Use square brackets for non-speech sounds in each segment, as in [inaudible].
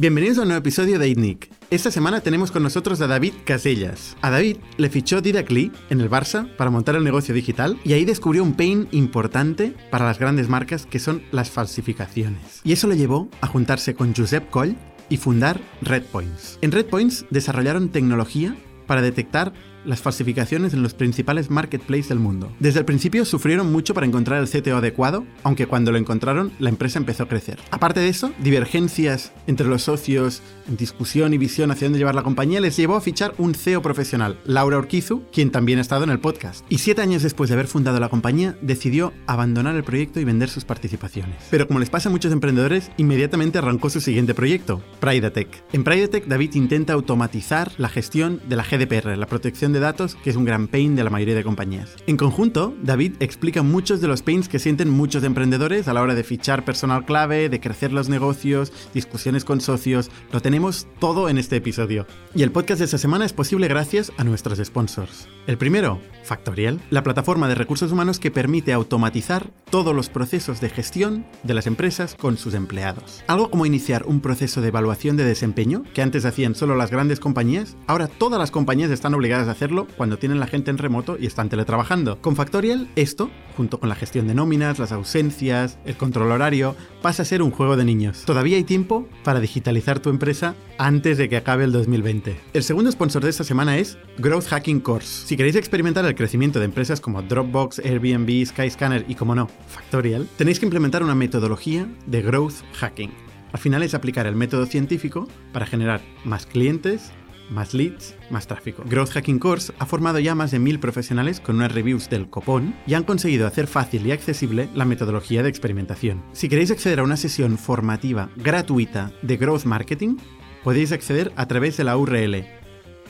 Bienvenidos a un nuevo episodio de ITNIC. Esta semana tenemos con nosotros a David Casellas. A David le fichó Didac Lee en el Barça para montar el negocio digital y ahí descubrió un pain importante para las grandes marcas que son las falsificaciones. Y eso le llevó a juntarse con Josep Coll y fundar Redpoints. En Redpoints desarrollaron tecnología para detectar las falsificaciones en los principales marketplaces del mundo. Desde el principio sufrieron mucho para encontrar el CTO adecuado, aunque cuando lo encontraron la empresa empezó a crecer. Aparte de eso, divergencias entre los socios, discusión y visión hacia dónde llevar la compañía les llevó a fichar un CEO profesional, Laura Orquizu, quien también ha estado en el podcast. Y siete años después de haber fundado la compañía, decidió abandonar el proyecto y vender sus participaciones. Pero como les pasa a muchos emprendedores, inmediatamente arrancó su siguiente proyecto, Pridatech. En Pridatech, David intenta automatizar la gestión de la GDPR, la protección de datos, que es un gran pain de la mayoría de compañías. En conjunto, David explica muchos de los pains que sienten muchos emprendedores a la hora de fichar personal clave, de crecer los negocios, discusiones con socios. Lo tenemos todo en este episodio. Y el podcast de esta semana es posible gracias a nuestros sponsors. El primero, Factorial, la plataforma de recursos humanos que permite automatizar todos los procesos de gestión de las empresas con sus empleados. Algo como iniciar un proceso de evaluación de desempeño, que antes hacían solo las grandes compañías, ahora todas las compañías están obligadas a hacerlo cuando tienen la gente en remoto y están teletrabajando. Con Factorial, esto, junto con la gestión de nóminas, las ausencias, el control horario, pasa a ser un juego de niños. Todavía hay tiempo para digitalizar tu empresa antes de que acabe el 2020. El segundo sponsor de esta semana es Growth Hacking Course. Si queréis experimentar el crecimiento de empresas como Dropbox, Airbnb, Skyscanner y, como no, Factorial, tenéis que implementar una metodología de Growth Hacking. Al final es aplicar el método científico para generar más clientes, más leads, más tráfico. Growth Hacking Course ha formado ya más de mil profesionales con unas reviews del copón y han conseguido hacer fácil y accesible la metodología de experimentación. Si queréis acceder a una sesión formativa gratuita de Growth Marketing, podéis acceder a través de la URL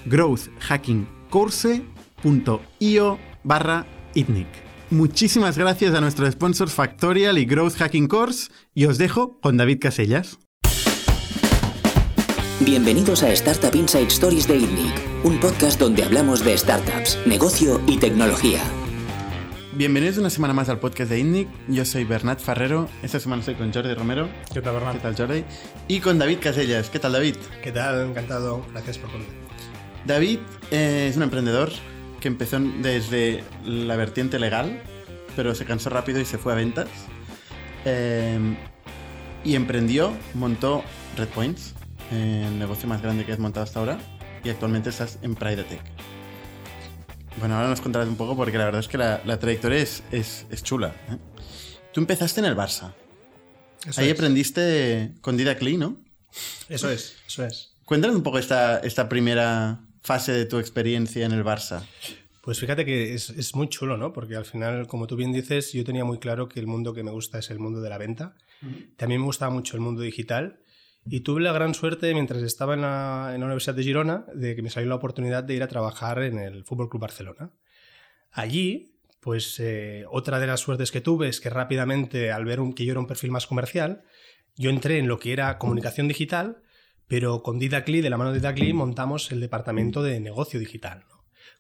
growthhackingcourse.io barra itnic. Muchísimas gracias a nuestros sponsors Factorial y Growth Hacking Course y os dejo con David Casellas. Bienvenidos a Startup Inside Stories de ITNIC, un podcast donde hablamos de startups, negocio y tecnología. Bienvenidos una semana más al podcast de ITNIC. Yo soy Bernat Ferrero. Esta semana estoy con Jordi Romero. ¿Qué tal, Bernat? ¿Qué tal, Jordi? Y con David Casellas. ¿Qué tal, David? ¿Qué tal? Encantado. Gracias por contar. David eh, es un emprendedor que empezó desde la vertiente legal, pero se cansó rápido y se fue a ventas. Eh, y emprendió, montó Redpoints, el negocio más grande que has montado hasta ahora, y actualmente estás en Pridatech. Bueno, ahora nos contarás un poco porque la verdad es que la, la trayectoria es, es, es chula. ¿eh? Tú empezaste en el Barça. Eso Ahí es. aprendiste con Didac Lee, ¿no? Eso es, eso es. Cuéntanos un poco esta, esta primera fase de tu experiencia en el Barça. Pues fíjate que es, es muy chulo, ¿no? Porque al final, como tú bien dices, yo tenía muy claro que el mundo que me gusta es el mundo de la venta. También me gustaba mucho el mundo digital. Y tuve la gran suerte, mientras estaba en la, Universidad de Girona, de que me salió la oportunidad de ir a trabajar en el Fútbol Club Barcelona. Allí, pues eh, otra de las suertes que tuve es que rápidamente, al ver un- que yo era un perfil más comercial, yo entré en lo que era comunicación digital, pero con Didacli, de la mano de Didacli, montamos el departamento de negocio digital.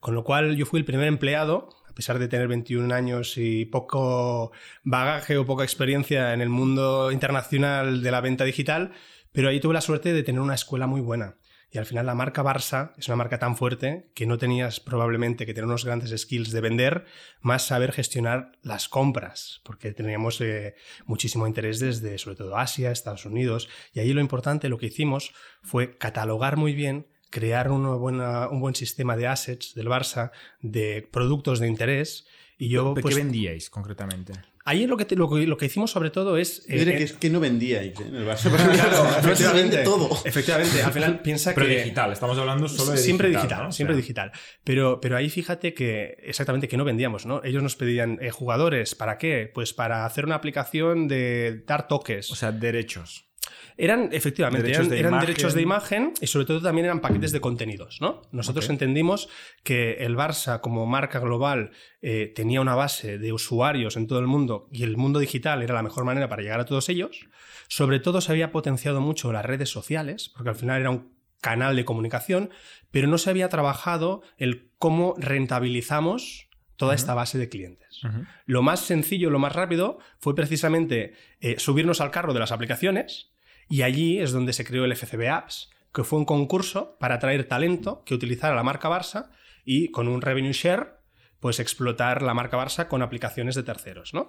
Con lo cual yo fui el primer empleado, a pesar de tener 21 años y poco bagaje o poca experiencia en el mundo internacional de la venta digital, pero ahí tuve la suerte de tener una escuela muy buena. Y al final la marca Barça es una marca tan fuerte que no tenías probablemente que tener unos grandes skills de vender, más saber gestionar las compras, porque teníamos eh, muchísimo interés desde sobre todo Asia, Estados Unidos, y ahí lo importante, lo que hicimos fue catalogar muy bien, crear una buena, un buen sistema de assets del Barça, de productos de interés, y yo... ¿Qué pues, vendíais concretamente? Ahí lo que, te- lo, que, lo que hicimos sobre todo es... Yo eh, que es que no vendíais ¿eh? en el Barça. [laughs] Claro, Pero efectivamente. todo. Efectivamente, al final piensa Pero que... digital, estamos hablando solo de siempre digital. digital, ¿no? O siempre sea, digital. Pero, pero ahí fíjate que exactamente que no vendíamos, ¿no? Ellos nos pedían eh, jugadores, ¿para qué? Pues para hacer una aplicación de dar toques. O sea, derechos. Eran, efectivamente, Derechos eran, de eran derechos de imagen y sobre todo también eran paquetes de contenidos, ¿no? Nosotros entendimos que el Barça como marca global eh, tenía una base de usuarios en todo el mundo y el mundo digital era la mejor manera para llegar a todos ellos. Sobre todo se había potenciado mucho las redes sociales, porque al final era un canal de comunicación, pero no se había trabajado el cómo rentabilizamos toda esta base de clientes. Lo más sencillo, lo más rápido fue precisamente eh, subirnos al carro de las aplicaciones Y allí es donde se creó el FCB Apps, que fue un concurso para atraer talento que utilizara la marca Barça y con un revenue share pues explotar la marca Barça con aplicaciones de terceros, ¿no?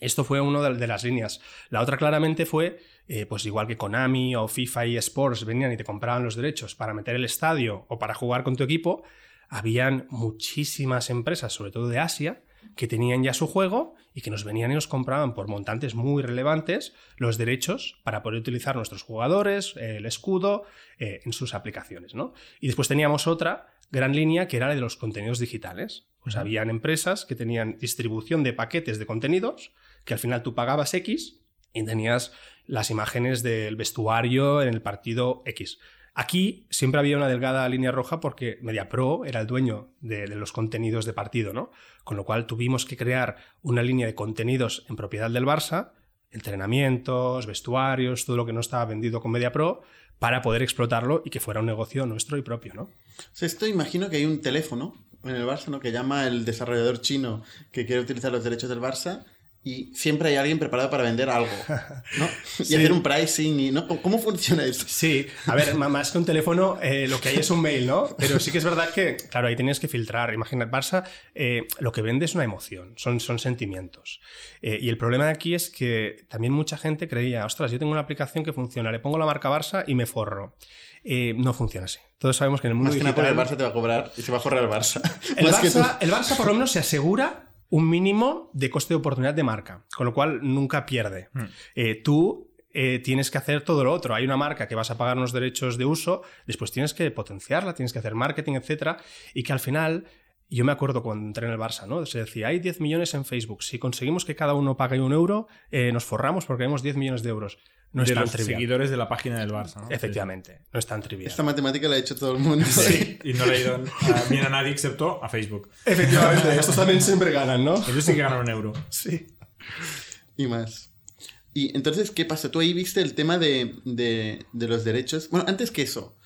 Esto fue una de, las líneas. La otra claramente fue, eh, pues igual que Konami o FIFA y Sports venían y te compraban los derechos para meter el estadio o para jugar con tu equipo, habían muchísimas empresas, sobre todo de Asia, que tenían ya su juego y que nos venían y nos compraban por montantes muy relevantes los derechos para poder utilizar nuestros jugadores, el escudo, eh, en sus aplicaciones. ¿no? Y después teníamos otra gran línea que era la de los contenidos digitales. Pues habían empresas que tenían distribución de paquetes de contenidos, que al final tú pagabas X y tenías las imágenes del vestuario en el partido X. Aquí siempre había una delgada línea roja porque MediaPro era el dueño de, los contenidos de partido, ¿no? Con lo cual tuvimos que crear una línea de contenidos en propiedad del Barça, entrenamientos, vestuarios, todo lo que no estaba vendido con MediaPro, para poder explotarlo y que fuera un negocio nuestro y propio, ¿no? esto imagino que hay un teléfono en el Barça, ¿no? Que llama el desarrollador chino que quiere utilizar los derechos del Barça y siempre hay alguien preparado para vender algo, [laughs] ¿no? Y hacer un pricing y, ¿no? ¿Cómo funciona eso? Sí, a ver, más que un teléfono, eh, lo que hay es un mail, ¿no? Pero sí que es verdad que, claro, ahí tienes que filtrar. Imagina, Barça, eh, lo que vende es una emoción, son, son sentimientos. Eh, y el problema de aquí es que también mucha gente creía, ostras, yo tengo una aplicación que funciona, le pongo la marca Barça y me forro. no funciona así. Todos sabemos que en el mundo Más digital... Que el Barça te va a cobrar y se va a forrar el Barça. El, [laughs] Barça, el Barça por lo menos se asegura un mínimo de coste de oportunidad de marca, con lo cual nunca pierde. Hmm. Eh, tú eh, tienes que hacer todo lo otro. Hay una marca que vas a pagar unos derechos de uso, después tienes que potenciarla, tienes que hacer marketing, etcétera, y que al final yo me acuerdo cuando entré en el Barça, ¿no? Se decía, hay 10 millones en Facebook. Si conseguimos que cada uno pague un euro, eh, nos forramos porque tenemos 10 millones de euros. No de los seguidores de la página del Barça. ¿no? Efectivamente, no es tan trivial. Esta matemática la ha hecho todo el mundo. Sí, [laughs] y no le ha ido bien a nadie excepto a Facebook. Efectivamente, estos también siempre ganan, ¿no? Ellos sí que ganan un euro. Sí. Y más. Y entonces, ¿qué pasa? Tú ahí viste el tema de, de, de los derechos. Bueno, antes que eso,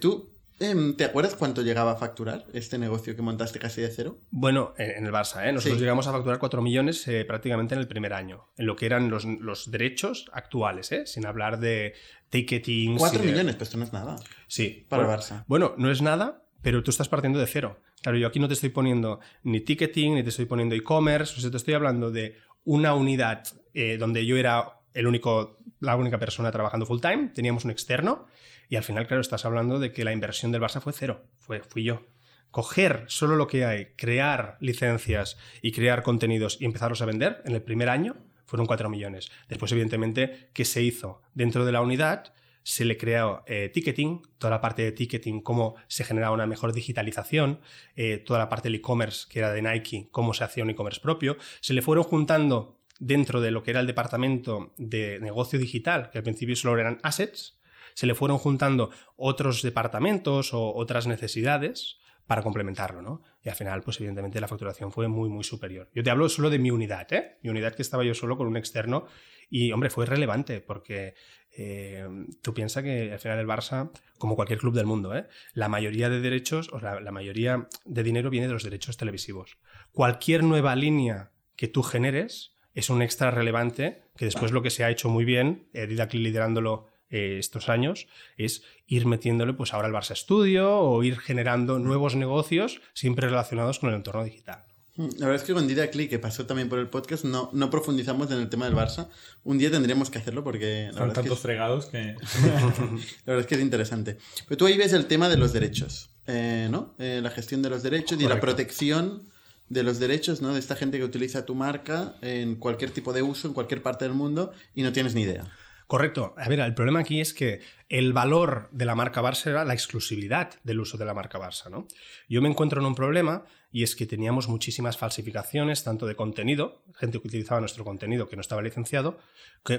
tú ¿Te acuerdas cuánto llegaba a facturar este negocio que montaste casi de cero? Bueno, en el Barça, ¿eh? nosotros llegamos a facturar 4 millones eh, prácticamente en el primer año, en lo que eran los, derechos actuales, ¿eh? sin hablar de ticketing. 4 millones, pues esto no es nada. Sí. Para el Barça. Bueno, no es nada, pero tú estás partiendo de cero. Claro, yo aquí no te estoy poniendo ni ticketing, ni te estoy poniendo e-commerce, o sea, te estoy hablando de una unidad eh, donde yo era el único, la única persona trabajando full time, teníamos un externo y al final, claro, estás hablando de que la inversión del Barça fue cero, fue, fui yo. Coger solo lo que hay, crear licencias y crear contenidos y empezarlos a vender en el primer año fueron 4 millones. Después, evidentemente, ¿qué se hizo? Dentro de la unidad se le creó eh, ticketing, toda la parte de ticketing, cómo se generaba una mejor digitalización, eh, toda la parte del e-commerce que era de Nike, cómo se hacía un e-commerce propio. Se le fueron juntando dentro de lo que era el departamento de negocio digital, que al principio solo eran assets, se le fueron juntando otros departamentos o otras necesidades para complementarlo, ¿no? Y al final, pues evidentemente la facturación fue muy, muy superior. Yo te hablo solo de mi unidad, ¿eh? Mi unidad que estaba yo solo con un externo y, hombre, fue relevante porque eh, tú piensas que al final el Barça, como cualquier club del mundo, ¿eh? la mayoría de derechos, o la, mayoría de dinero viene de los derechos televisivos. Cualquier nueva línea que tú generes es un extra relevante que después lo que se ha hecho muy bien, eh, Didacli liderándolo eh, estos años es ir metiéndole pues ahora el Barça Studio o ir generando nuevos negocios siempre relacionados con el entorno digital. Mm, la verdad es que con Dida Click, que pasó también por el podcast, no, no profundizamos en el tema del Barça. Un día tendríamos que hacerlo porque... Son tantos fregados que... [laughs] la verdad es que es interesante. Pero tú ahí ves el tema de los derechos, eh, ¿no? Eh, la gestión de los derechos y la protección de los derechos, ¿no? De esta gente que utiliza tu marca en cualquier tipo de uso, en cualquier parte del mundo y no tienes ni idea. Correcto. A ver, el problema aquí es que el valor de la marca Barça era la exclusividad del uso de la marca Barça, ¿no? Yo me encuentro en un problema y es que teníamos muchísimas falsificaciones, tanto de contenido, gente que utilizaba nuestro contenido que no estaba licenciado,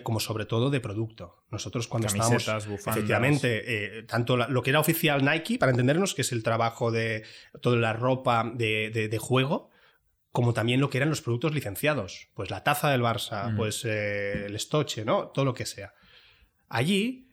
como sobre todo de producto. Nosotros cuando Camisetas, estábamos, bufandas. efectivamente, eh, tanto lo que era oficial Nike, para entendernos, que es el trabajo de toda la ropa de, juego, como también lo que eran los productos licenciados, pues la taza del Barça, pues eh, el estoche, ¿no? Todo lo que sea. Allí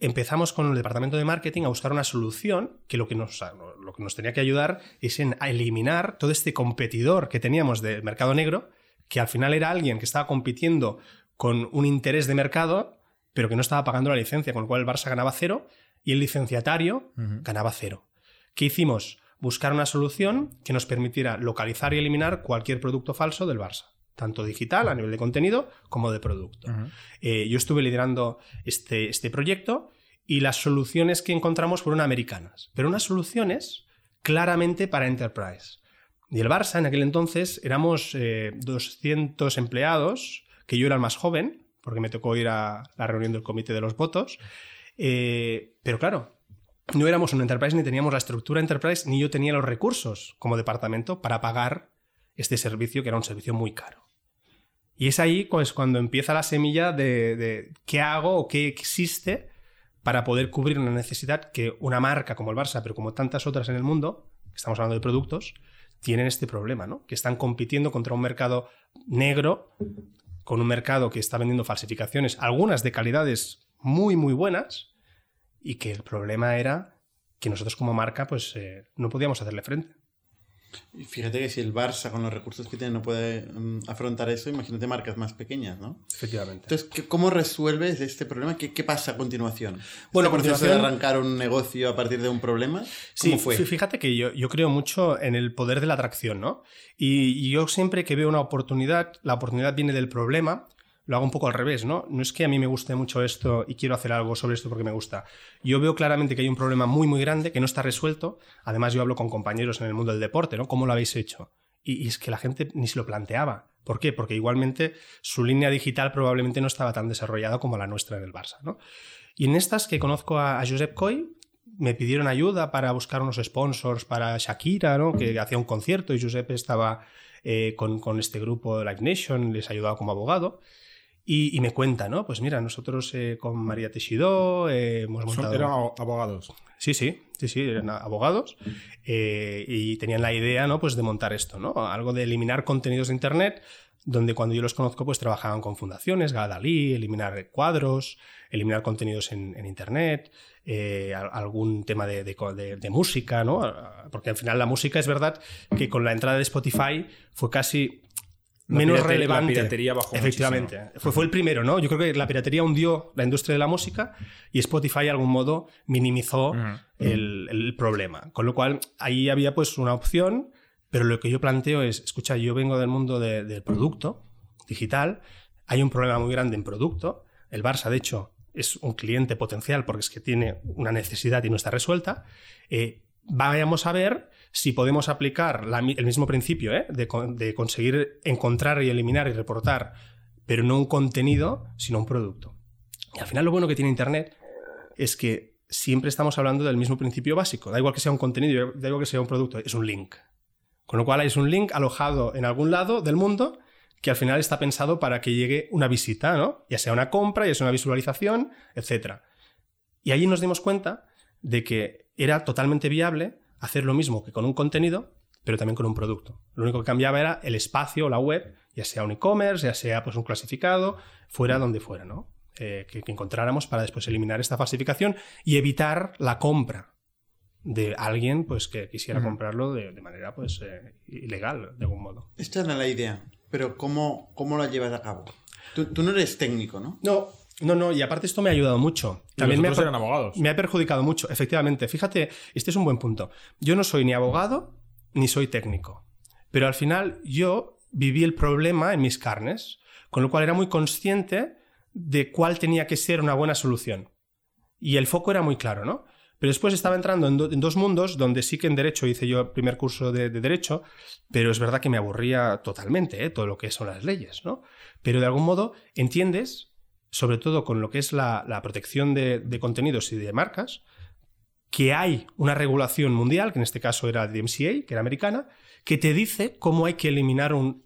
empezamos con el departamento de marketing a buscar una solución que lo que nos, lo que nos tenía que ayudar es en eliminar todo este competidor que teníamos del mercado negro, que al final era alguien que estaba compitiendo con un interés de mercado pero que no estaba pagando la licencia, con lo cual el Barça ganaba cero y el licenciatario ganaba cero. ¿Qué hicimos? Buscar una solución que nos permitiera localizar y eliminar cualquier producto falso del Barça, tanto digital a nivel de contenido como de producto. Ujú. Eh, yo estuve liderando este, este proyecto y las soluciones que encontramos fueron americanas, pero unas soluciones claramente para enterprise. Y el Barça en aquel entonces éramos eh, 200 empleados, que yo era el más joven, porque me tocó ir a la reunión del comité de los votos. Eh, pero claro, no éramos un enterprise ni teníamos la estructura enterprise, ni yo tenía los recursos como departamento para pagar este servicio, que era un servicio muy caro. Y es ahí pues, cuando empieza la semilla de, de qué hago o qué existe para poder cubrir una necesidad que una marca como el Barça, pero como tantas otras en el mundo, estamos hablando de productos, tienen este problema, ¿no? Que están compitiendo contra un mercado negro, con un mercado que está vendiendo falsificaciones, algunas de calidades muy, muy buenas, y que el problema era que nosotros como marca pues eh, no podíamos hacerle frente. Y fíjate que si el Barça con los recursos que tiene no puede mm, afrontar eso, imagínate marcas más pequeñas, ¿no? Efectivamente. Entonces, ¿qué- ¿cómo resuelves este problema? ¿Qué, qué pasa a continuación? Bueno, ¿Este a de continuación- arrancar un negocio a partir de un problema? Sí, ¿Cómo fue? fí- fíjate que yo, yo creo mucho en el poder de la atracción, ¿no? Y, y yo siempre que veo una oportunidad, la oportunidad viene del problema, lo hago un poco al revés, ¿no? No es que a mí me guste mucho esto y quiero hacer algo sobre esto porque me gusta. Yo veo claramente que hay un problema muy, muy grande que no está resuelto. Además, yo hablo con compañeros en el mundo del deporte, ¿no? ¿Cómo lo habéis hecho? Y, y es que la gente ni se lo planteaba. ¿Por qué? Porque igualmente su línea digital probablemente no estaba tan desarrollada como la nuestra en el Barça, ¿no? Y en estas que conozco a, a Josep Coy, me pidieron ayuda para buscar unos sponsors para Shakira, ¿no? que hacía un concierto y Josep estaba eh, con, con este grupo Live Nation, les ayudaba como abogado. Y, y me cuenta, ¿no? Pues mira, nosotros eh, con María Teixidó eh, hemos montado... eran abo- abogados. Sí, sí, sí, sí, eran abogados eh, y tenían la idea, ¿no? Pues de montar esto, ¿no? Algo de eliminar contenidos de Internet, donde cuando yo los conozco, pues trabajaban con fundaciones, Gadalí, eliminar cuadros, eliminar contenidos en, en Internet, eh, al- algún tema de, de de- de música, ¿no? Porque al final la música es verdad que con la entrada de Spotify fue casi La menos la relevante. piratería bajó Efectivamente. Fue, fue el primero, ¿no? Yo creo que la piratería hundió la industria de la música y Spotify de algún modo minimizó el, el problema. Con lo cual, ahí había pues una opción, pero lo que yo planteo es, escucha, yo vengo del mundo de- del producto digital, hay un problema muy grande en producto, el Barça, de hecho, es un cliente potencial porque es que tiene una necesidad y no está resuelta, eh, vayamos a ver si podemos aplicar el mismo principio ¿eh? de conseguir encontrar y eliminar y reportar, pero no un contenido, sino un producto. Y al final lo bueno que tiene Internet es que siempre estamos hablando del mismo principio básico. Da igual que sea un contenido, da igual que sea un producto, es un link. Con lo cual es un link alojado en algún lado del mundo que al final está pensado para que llegue una visita, ¿no? Ya sea una compra, ya sea una visualización, etc. Y allí nos dimos cuenta de que era totalmente viable hacer lo mismo que con un contenido, pero también con un producto. Lo único que cambiaba era el espacio la web, ya sea un e-commerce, ya sea pues, un clasificado, fuera donde fuera, ¿no? Eh, que, que encontráramos para después eliminar esta falsificación y evitar la compra de alguien pues, que quisiera Ujú. comprarlo de, de manera pues, eh, ilegal, de algún modo. Esta era la idea, pero ¿cómo, cómo la llevas a cabo? Tú, tú no eres técnico, ¿no? No, no, no, y aparte esto me ha ayudado mucho. También me ha, eran abogados. me ha perjudicado mucho, efectivamente. Fíjate, este es un buen punto. Yo no soy ni abogado ni soy técnico, pero al final yo viví el problema en mis carnes, con lo cual era muy consciente de cuál tenía que ser una buena solución. Y el foco era muy claro, ¿no? Pero después estaba entrando en, do- en dos mundos donde sí que en Derecho hice yo el primer curso de, de Derecho, pero es verdad que me aburría totalmente ¿eh? todo lo que son las leyes, ¿no? Pero de algún modo entiendes, sobre todo con lo que es la, la protección de, de contenidos y de marcas, que hay una regulación mundial, que en este caso era de MCA, que era americana, que te dice cómo hay que eliminar un,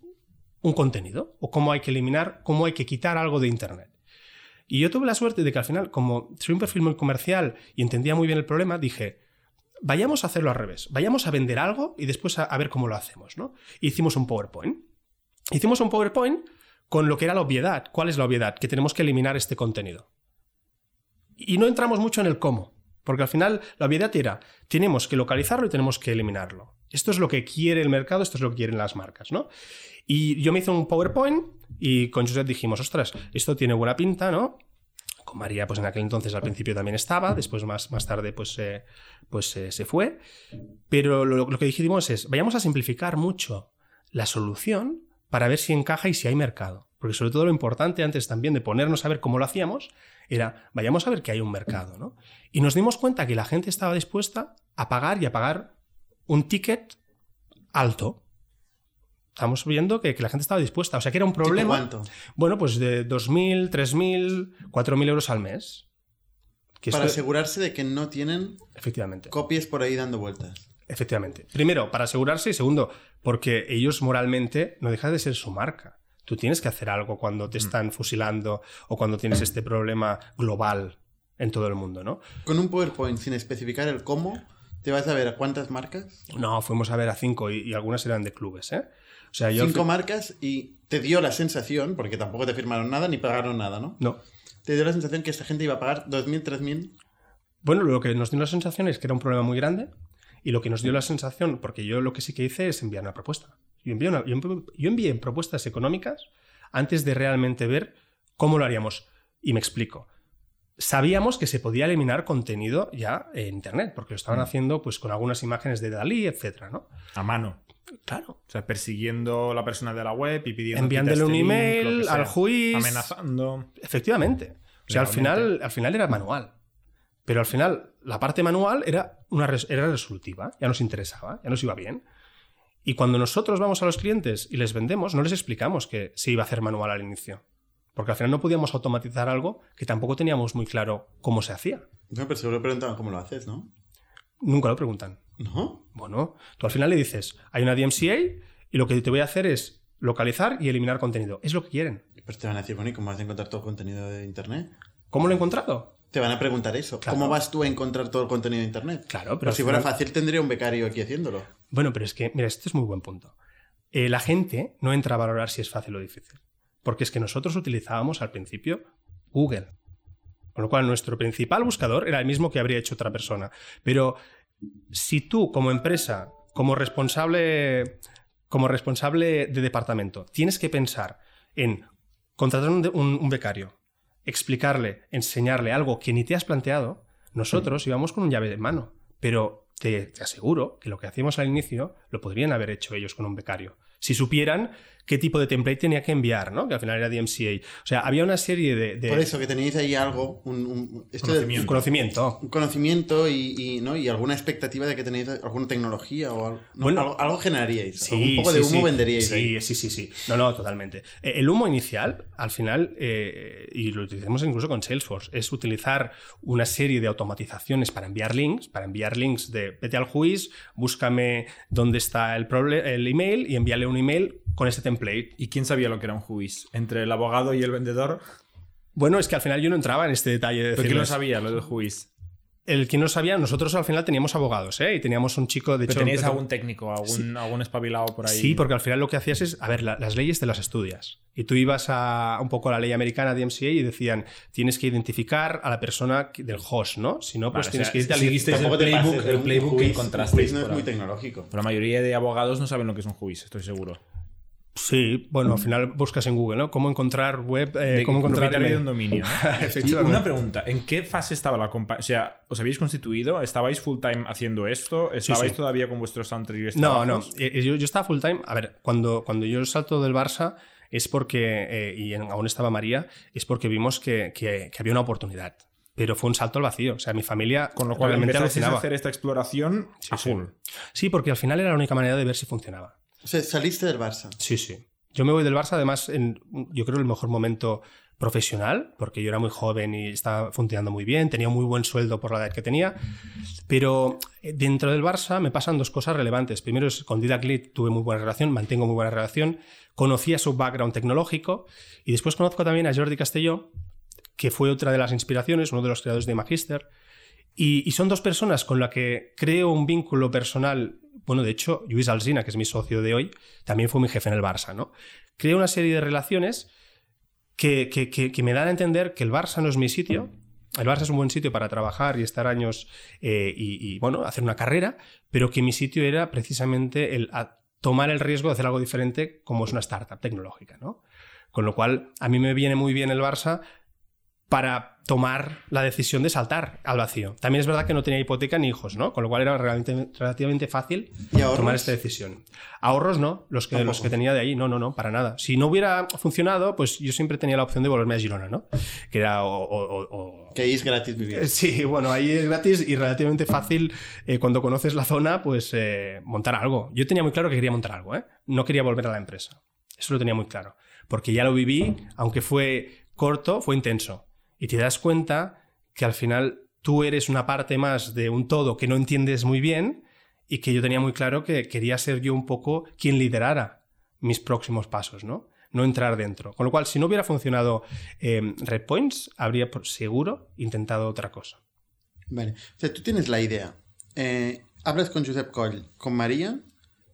un contenido o cómo hay que eliminar, cómo hay que quitar algo de Internet. Y yo tuve la suerte de que al final, como soy un perfil muy comercial y entendía muy bien el problema, dije, vayamos a hacerlo al revés, vayamos a vender algo y después a, a ver cómo lo hacemos. ¿no? Hicimos un PowerPoint. Hicimos un PowerPoint con lo que era la obviedad. ¿Cuál es la obviedad? Que tenemos que eliminar este contenido. Y no entramos mucho en el cómo, porque al final la obviedad era, tenemos que localizarlo y tenemos que eliminarlo. Esto es lo que quiere el mercado, esto es lo que quieren las marcas, ¿no? Y yo me hice un PowerPoint y con Josep dijimos, ostras, esto tiene buena pinta, ¿no? con María, pues en aquel entonces al principio también estaba, después más, más tarde pues, eh, pues eh, se fue. Pero lo, lo que dijimos es, vayamos a simplificar mucho la solución para ver si encaja y si hay mercado. Porque sobre todo lo importante antes también de ponernos a ver cómo lo hacíamos era, vayamos a ver que hay un mercado. ¿no? Y nos dimos cuenta que la gente estaba dispuesta a pagar y a pagar un ticket alto. Estamos viendo que, que la gente estaba dispuesta. O sea que era un ¿Tipo problema. cuánto? Bueno, pues de 2.000, 3.000, 4.000 euros al mes. Que Para esto- asegurarse de que no tienen Efectivamente. copias por ahí dando vueltas. Efectivamente. Primero, para asegurarse y segundo, porque ellos moralmente no deja de ser su marca. Tú tienes que hacer algo cuando te están fusilando o cuando tienes este problema global en todo el mundo, ¿no? Con un PowerPoint sin especificar el cómo, te vas a ver a cuántas marcas. No, fuimos a ver a cinco y, y algunas eran de clubes, ¿eh? O sea, yo... Cinco marcas y te dio la sensación, porque tampoco te firmaron nada ni pagaron nada, ¿no? No. Te dio la sensación que esta gente iba a pagar 2.000, 3.000. Bueno, lo que nos dio la sensación es que era un problema muy grande y lo que nos dio la sensación, porque yo lo que sí que hice es enviar una propuesta. Yo envié, una- yo envi- yo envié propuestas económicas antes de realmente ver cómo lo haríamos. Y me explico. Sabíamos que se podía eliminar contenido ya en Internet, porque lo estaban haciendo pues, con algunas imágenes de Dalí, etcétera, ¿no? A mano. Claro. O sea, persiguiendo a la persona de la web y pidiendo. Enviándole un este link, email sea. al juiz. Amenazando. Efectivamente. O sea, al final, al final era manual. Pero al final, la parte manual era, una era resolutiva, ya nos interesaba, ya nos iba bien. Y cuando nosotros vamos a los clientes y les vendemos, no les explicamos que se iba a hacer manual al inicio. Porque al final no podíamos automatizar algo que tampoco teníamos muy claro cómo se hacía. No, pero seguro preguntaban cómo lo haces, ¿no? Nunca lo preguntan. ¿No? Bueno, tú al final le dices, hay una DMCA y lo que te voy a hacer es localizar y eliminar contenido. Es lo que quieren. Pero te van a decir, bueno, ¿y cómo vas a encontrar todo el contenido de Internet? ¿Cómo lo he encontrado? Te van a preguntar eso. Claro. ¿Cómo vas tú a encontrar todo el contenido de Internet? Claro, pero Pero si fuera final- fácil, tendría un becario aquí haciéndolo. Bueno, pero es que, mira, este es muy buen punto. Eh, la gente no entra a valorar si es fácil o difícil. Porque es que nosotros utilizábamos al principio Google. Con lo cual, nuestro principal buscador era el mismo que habría hecho otra persona. Pero si tú, como empresa, como responsable, como responsable de departamento, tienes que pensar en contratar un, de- un- un becario, explicarle, enseñarle algo que ni te has planteado, nosotros íbamos con un llave de mano. Pero te, te aseguro que lo que hacíamos al inicio lo podrían haber hecho ellos con un becario. Si supieran qué tipo de template tenía que enviar, ¿no? Que al final era DMCA. O sea, había una serie de... de- Por eso que tenéis ahí algo, un, un- esto de- un conocimiento. un conocimiento y, y, ¿no? y alguna expectativa de que tenéis alguna tecnología o algo. ¿no? Bueno. algo, algo generaríais. Sí, un poco sí, de humo sí. venderíais sí, ahí. Sí, sí, sí. No, no, totalmente. Eh, El humo inicial, al final, eh, y lo utilizamos incluso con Salesforce, es utilizar una serie de automatizaciones para enviar links, para enviar links de vete al juiz, búscame dónde está el, el email y envíale un email con este template. ¿Y quién sabía lo que era un juiz? Entre el abogado y el vendedor. Bueno, es que al final yo no entraba en este detalle de ¿Pero quién lo sabía, lo del juiz? El que no sabía, nosotros al final teníamos abogados, ¿eh? Y teníamos un chico, de ¿Pero hecho... teníais empezó- algún técnico, algún, algún espabilado por ahí? Sí, porque al final lo que hacías es, a ver, la- las leyes te las estudias. Y tú ibas a un poco a la ley americana de MCA y decían, tienes que identificar a la persona que- del host, ¿no? Si no, pues Vale, tienes o sea, que irte al... Este es el Tampoco te playbook- el un playbook que juiz- un juiz no es muy tecnológico. Pero la mayoría de abogados no saben lo que es un juiz, estoy seguro. Sí, bueno, al final buscas en Google, ¿no? Cómo encontrar web, eh, De cómo encontrar... de un dominio. ¿no? [laughs] y Efectivamente. una pregunta, ¿en qué fase estaba la compañía? O sea, ¿os habéis constituido? ¿Estabais full time haciendo esto? ¿Estabais sí. todavía con vuestros anteriores No, no. trabajos? eh, Yo, yo estaba full time. A ver, cuando, cuando yo salto del Barça es porque, eh, y en- aún estaba María, es porque vimos que, que- que había una oportunidad. Pero fue un salto al vacío. O sea, mi familia Con lo cual realmente a alucinaba. hacer esta exploración a sí. full. Sí, porque al final era la única manera de ver si funcionaba. Saliste del Barça. Sí, sí. Yo me voy del Barça, además, en, yo creo, el mejor momento profesional, porque yo era muy joven y estaba funcionando muy bien, tenía muy buen sueldo por la edad que tenía, pero eh, dentro del Barça me pasan dos cosas relevantes. Primero es con Didac Lead tuve muy buena relación, mantengo muy buena relación, conocía su background tecnológico y después conozco también a Jordi Castelló, que fue otra de las inspiraciones, uno de los creadores de Magister, y, y son dos personas con las que creo un vínculo personal. Bueno, de hecho, Luis Alsina, que es mi socio de hoy, también fue mi jefe en el Barça, ¿no? Creo una serie de relaciones que, que- que- que me dan a entender que el Barça no es mi sitio. El Barça es un buen sitio para trabajar y estar años eh, y, y, bueno, hacer una carrera, pero que mi sitio era precisamente el a- tomar el riesgo de hacer algo diferente como es una startup tecnológica, ¿no? Con lo cual, a mí me viene muy bien el Barça para tomar la decisión de saltar al vacío. También es verdad que no tenía hipoteca ni hijos, ¿no? Con lo cual era realmente, relativamente fácil tomar esta decisión. Ahorros no, los que, los que tenía de ahí, no, no, no, para nada. Si no hubiera funcionado, pues yo siempre tenía la opción de volverme a Girona, ¿no? Que era o- o- o- o, Que ahí es gratis vivir. eh, Sí, bueno, ahí es gratis y relativamente fácil eh, cuando conoces la zona, pues eh, montar algo. Yo tenía muy claro que quería montar algo, ¿eh? No quería volver a la empresa. Eso lo tenía muy claro. Porque ya lo viví, aunque fue corto, fue intenso. Y te das cuenta que al final tú eres una parte más de un todo que no entiendes muy bien y que yo tenía muy claro que quería ser yo un poco quien liderara mis próximos pasos, ¿no? No entrar dentro. Con lo cual, si no hubiera funcionado eh, Red Points, habría por seguro intentado otra cosa. Vale. O sea, tú tienes la idea. Eh, hablas con Josep Coll, con María.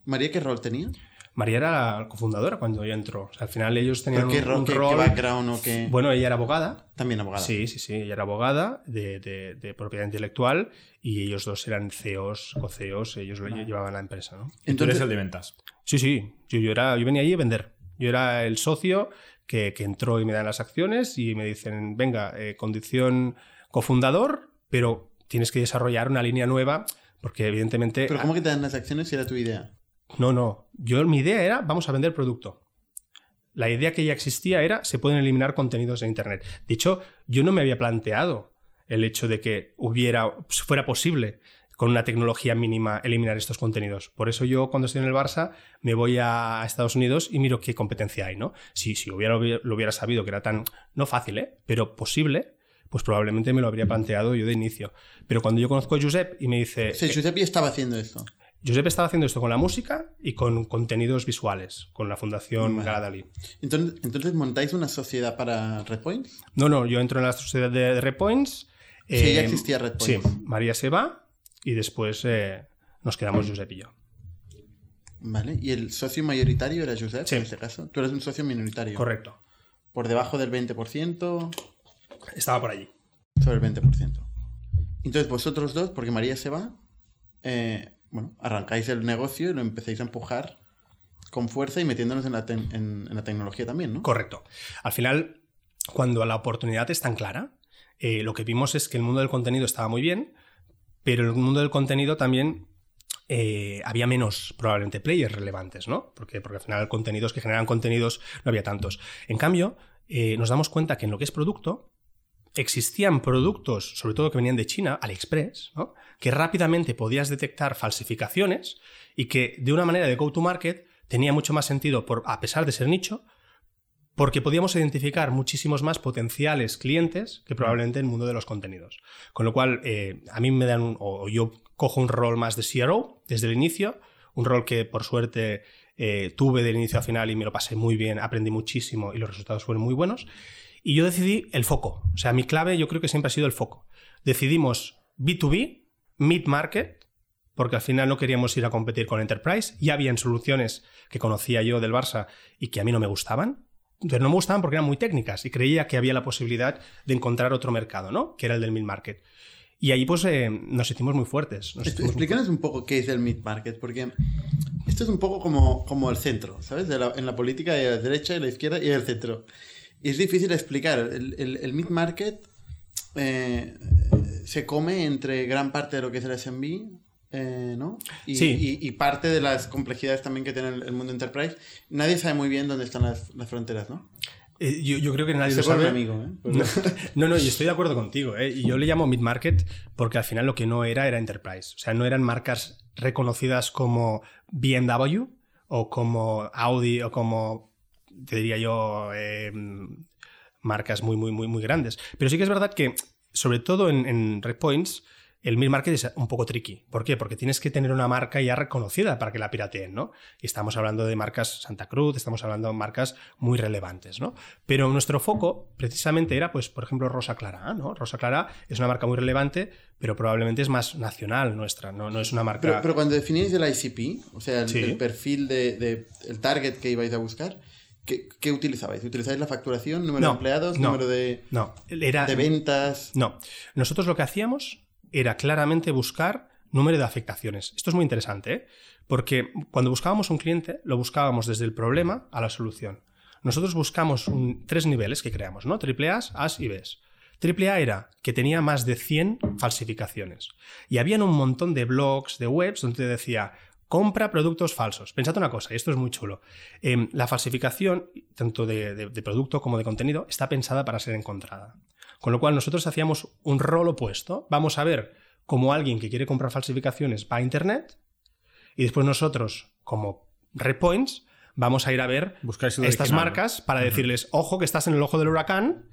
¿María qué rol tenía? María era la cofundadora cuando yo entró. O sea, al final ellos tenían ¿Pero qué, un, un qué- qué rol. background o qué...? Bueno, ella era abogada. También abogada. Sí, sí, sí. Ella era abogada de, de- de propiedad intelectual y ellos dos eran CEOs, co-CEOs, ellos lo llevaban la empresa, ¿no? Entonces, eres el de ventas. Sí, sí. Yo, yo, era, yo venía allí a vender. Yo era el socio que, que entró y me dan las acciones y me dicen, venga, eh, condición cofundador, pero tienes que desarrollar una línea nueva porque evidentemente... ¿Pero cómo que te dan las acciones si era tu idea? No, no. Yo mi idea era vamos a vender producto. La idea que ya existía era se pueden eliminar contenidos de internet. De hecho, yo no me había planteado el hecho de que hubiera fuera posible con una tecnología mínima eliminar estos contenidos. Por eso yo cuando estoy en el Barça me voy a Estados Unidos y miro qué competencia hay, ¿no? Si, si hubiera, lo hubiera sabido que era tan, no fácil, ¿eh? pero posible, pues probablemente me lo habría planteado yo de inicio. Pero cuando yo conozco a Josep y me dice... Sea, Josep ya estaba haciendo esto. Josep estaba haciendo esto con la música y con contenidos visuales, con la Fundación Vale. Entonces, entonces montáis una sociedad para Red Points. No, no, yo entro en la sociedad de, de Red Points. Sí, ya existía Red Sí. María se va y después eh, nos quedamos Josep y yo. Vale. ¿Y el socio mayoritario era Josep Sí. en este caso? Tú eres un socio minoritario. Correcto. Por debajo del 20%, Estaba por allí. sobre el 20%. Entonces vosotros dos, porque María se va, eh, bueno, arrancáis el negocio y lo empecéis a empujar con fuerza y metiéndonos en la, en- la tecnología también, ¿no? Correcto. Al final, cuando la oportunidad es tan clara, eh, lo que vimos es que el mundo del contenido estaba muy bien, pero el mundo del contenido también eh, había menos probablemente players relevantes, ¿no? Porque, porque al final contenidos que generan contenidos no había tantos. En cambio, eh, nos damos cuenta que en lo que es producto, existían productos, sobre todo que venían de China, AliExpress, ¿no? que rápidamente podías detectar falsificaciones y que de una manera de go-to-market tenía mucho más sentido, por, a pesar de ser nicho, porque podíamos identificar muchísimos más potenciales clientes que probablemente en el mundo de los contenidos. Con lo cual, eh, a mí me dan, o yo cojo un rol más de CRO desde el inicio, un rol que por suerte eh, tuve del inicio a final y me lo pasé muy bien, aprendí muchísimo y los resultados fueron muy buenos. Y yo decidí el foco. O sea, mi clave yo creo que siempre ha sido el foco. Decidimos B2B, mid-market, porque al final no queríamos ir a competir con Enterprise. Ya habían soluciones que conocía yo del Barça y que a mí no me gustaban. Pero no me gustaban porque eran muy técnicas y creía que había la posibilidad de encontrar otro mercado, ¿no? Que era el del mid-market. Y ahí pues eh, nos sentimos muy fuertes. Nos muy Explícanos un poco qué es el mid-market, porque esto es un poco como, como el centro, ¿sabes? De la- en la política hay la derecha y la izquierda y el centro. Y es difícil explicar. El, el- el mid-market eh, se come entre gran parte de lo que es el SMB, eh, ¿no? Y, Sí. y- y parte de las complejidades también que tiene el, el mundo enterprise. Nadie sabe muy bien dónde están las, las fronteras, ¿no? Eh, yo, yo creo que nadie Se lo sabe. amigo, ¿eh? [laughs] No, no, no, y estoy de acuerdo contigo. ¿eh? Y yo le llamo mid-market porque al final lo que no era era enterprise. O sea, no eran marcas reconocidas como BMW o como Audi o como, te diría yo, eh, marcas muy, muy, muy, muy grandes. Pero sí que es verdad que, sobre todo en, en Red Points, el mid-market es un poco tricky. ¿Por qué? Porque tienes que tener una marca ya reconocida para que la pirateen, ¿no? Y estamos hablando de marcas Santa Cruz, estamos hablando de marcas muy relevantes, ¿no? Pero nuestro foco precisamente era, pues, por ejemplo, Rosa Clara, ¿no? Rosa Clara es una marca muy relevante, pero probablemente es más nacional nuestra, no, no es una marca... Pero, pero cuando definíais el ICP, o sea, el, Sí. el perfil de, de- el target que ibais a buscar, ¿qué, qué utilizabais? ¿Utilizáis la facturación, número No, de empleados, no. número de, No, era... de ventas? No, nosotros lo que hacíamos era claramente buscar número de afectaciones. Esto es muy interesante, ¿eh? porque cuando buscábamos un cliente, lo buscábamos desde el problema a la solución. Nosotros buscamos un- tres niveles que creamos, ¿no? Triple A's, A's y B's. AAA era que tenía más de 100 falsificaciones. Y habían un montón de blogs, de webs, donde te decía, compra productos falsos. Pensad una cosa, y esto es muy chulo. Em, la falsificación, tanto de, de producto como de contenido, está pensada para ser encontrada. Con lo cual nosotros hacíamos un rol opuesto. Vamos a ver cómo alguien que quiere comprar falsificaciones va a Internet y después nosotros, como Repoints, vamos a ir a ver estas marcas para decirles, ojo que estás en el ojo del huracán,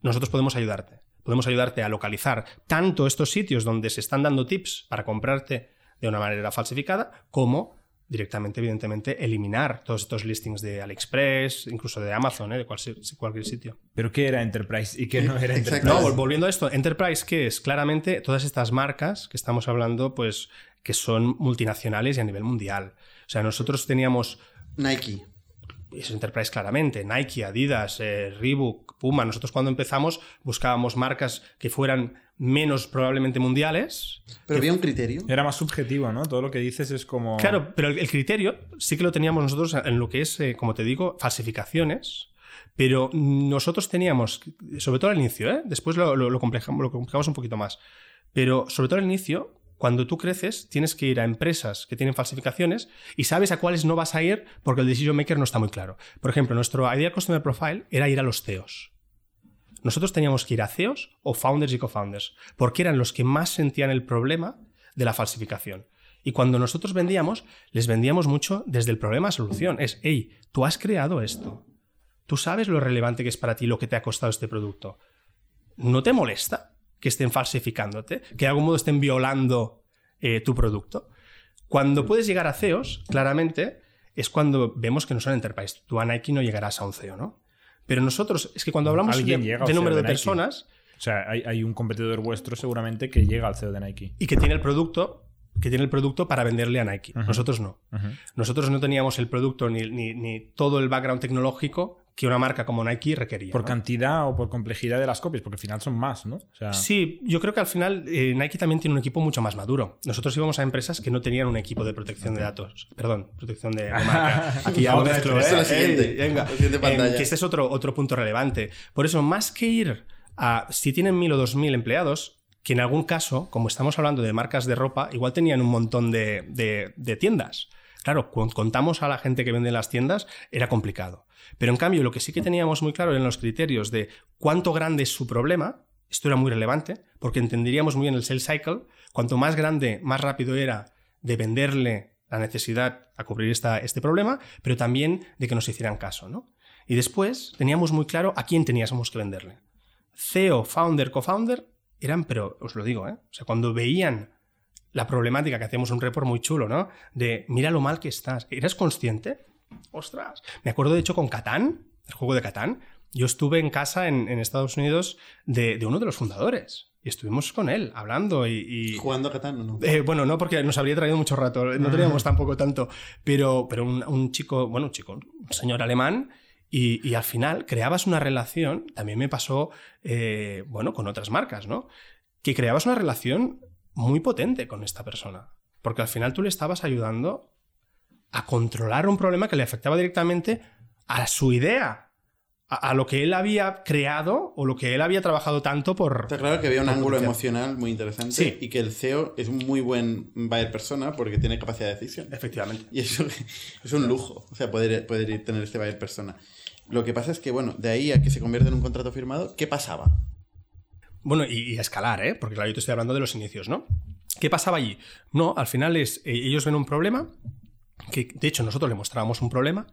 nosotros podemos ayudarte. Podemos ayudarte a localizar tanto estos sitios donde se están dando tips para comprarte de una manera falsificada, como directamente, evidentemente, eliminar todos estos listings de AliExpress, incluso de Amazon, ¿eh? de cualquier, cualquier, sitio. ¿Pero qué era Enterprise y qué no era [laughs] Enterprise? No, volviendo a esto, Enterprise, ¿qué es? Claramente todas estas marcas que estamos hablando, pues que son multinacionales y a nivel mundial. O sea, nosotros teníamos... Nike es Enterprise claramente, Nike, Adidas, eh, Reebok, Puma. Nosotros cuando empezamos buscábamos marcas que fueran menos probablemente mundiales. Pero había un criterio. Era más subjetivo, ¿no? Todo lo que dices es como... Claro, pero el, criterio sí que lo teníamos nosotros en lo que es, eh, como te digo, falsificaciones. Pero nosotros teníamos, sobre todo al inicio, ¿eh? después lo, lo, lo complicamos un poquito más, pero sobre todo al inicio cuando tú creces, tienes que ir a empresas que tienen falsificaciones y sabes a cuáles no vas a ir porque el decision maker no está muy claro. Por ejemplo, nuestro Idea Customer Profile era ir a los CEOs. Nosotros teníamos que ir a CEOs o founders y co-founders, porque eran los que más sentían el problema de la falsificación. Y cuando nosotros vendíamos, les vendíamos mucho desde el problema a solución. Es, hey, tú has creado esto. Tú sabes lo relevante que es para ti lo que te ha costado este producto. ¿No te molesta? que estén falsificándote, que de algún modo estén violando eh, tu producto. Cuando puedes llegar a CEOs, claramente, es cuando vemos que no son enterprise. Tú a Nike no llegarás a un CEO, ¿no? Pero nosotros, es que cuando hablamos de, de número de, personas... O sea, hay, un competidor vuestro seguramente que llega al CEO de Nike. Y que tiene el producto que tiene el producto para venderle a Nike. Nosotros no. Nosotros no teníamos el producto ni, ni, todo el background tecnológico que una marca como Nike requería. ¿Por cantidad o por complejidad de las copias? Porque al final son más, ¿no? Sí, yo creo que al final eh, Nike también tiene un equipo mucho más maduro. Nosotros íbamos a empresas que no tenían un equipo de protección de datos. Perdón, protección de, [laughs] marca. Aquí ya lo mezclo, ¿eh? la siguiente, venga, eh, que este es otro, otro punto relevante. Por eso, más que ir a... Si tienen mil o dos mil empleados, que en algún caso, como estamos hablando de marcas de ropa, igual tenían un montón de, de tiendas. Claro, cuando contamos a la gente que vende en las tiendas, era complicado. Pero en cambio, lo que sí que teníamos muy claro eran los criterios de cuánto grande es su problema. Esto era muy relevante, porque entenderíamos muy bien el sales cycle. Cuanto más grande, más rápido era de venderle la necesidad a cubrir este problema, pero también de que nos hicieran caso. ¿no? Y después teníamos muy claro a quién teníamos que venderle. CEO, founder, co-founder, eran, pero os lo digo, ¿eh? o sea, cuando veían la problemática, que hacíamos un report muy chulo, ¿no? De mira lo mal que estás. ¿Eres consciente? Ostras. Me acuerdo de hecho con Catán, el juego de Catán. Yo estuve en casa en, Estados Unidos de, uno de los fundadores. Y estuvimos con él, hablando y... ¿Jugando a Catán o no? Eh, bueno, no, porque nos habría traído mucho rato. No teníamos tampoco tanto. Pero, pero un, chico, bueno, un chico, un señor alemán, y, al final creabas una relación, también me pasó, eh, bueno, con otras marcas, ¿no? Que creabas una relación muy potente con esta persona. Porque al final tú le estabas ayudando a controlar un problema que le afectaba directamente a su idea, a, lo que él había creado o lo que él había trabajado tanto por... Está claro que había un ángulo emocional muy interesante y que el CEO es un muy buen buyer persona porque tiene capacidad de decisión. Efectivamente. Y eso [laughs] es un lujo, o sea, poder, poder tener este buyer persona. Lo que pasa es que, bueno, de ahí a que se convierte en un contrato firmado, ¿qué pasaba? Bueno, y, a escalar, ¿eh? Porque claro, yo te estoy hablando de los inicios, ¿no? ¿Qué pasaba allí? No, al final es, eh, ellos ven un problema, que de hecho nosotros le mostrábamos un problema,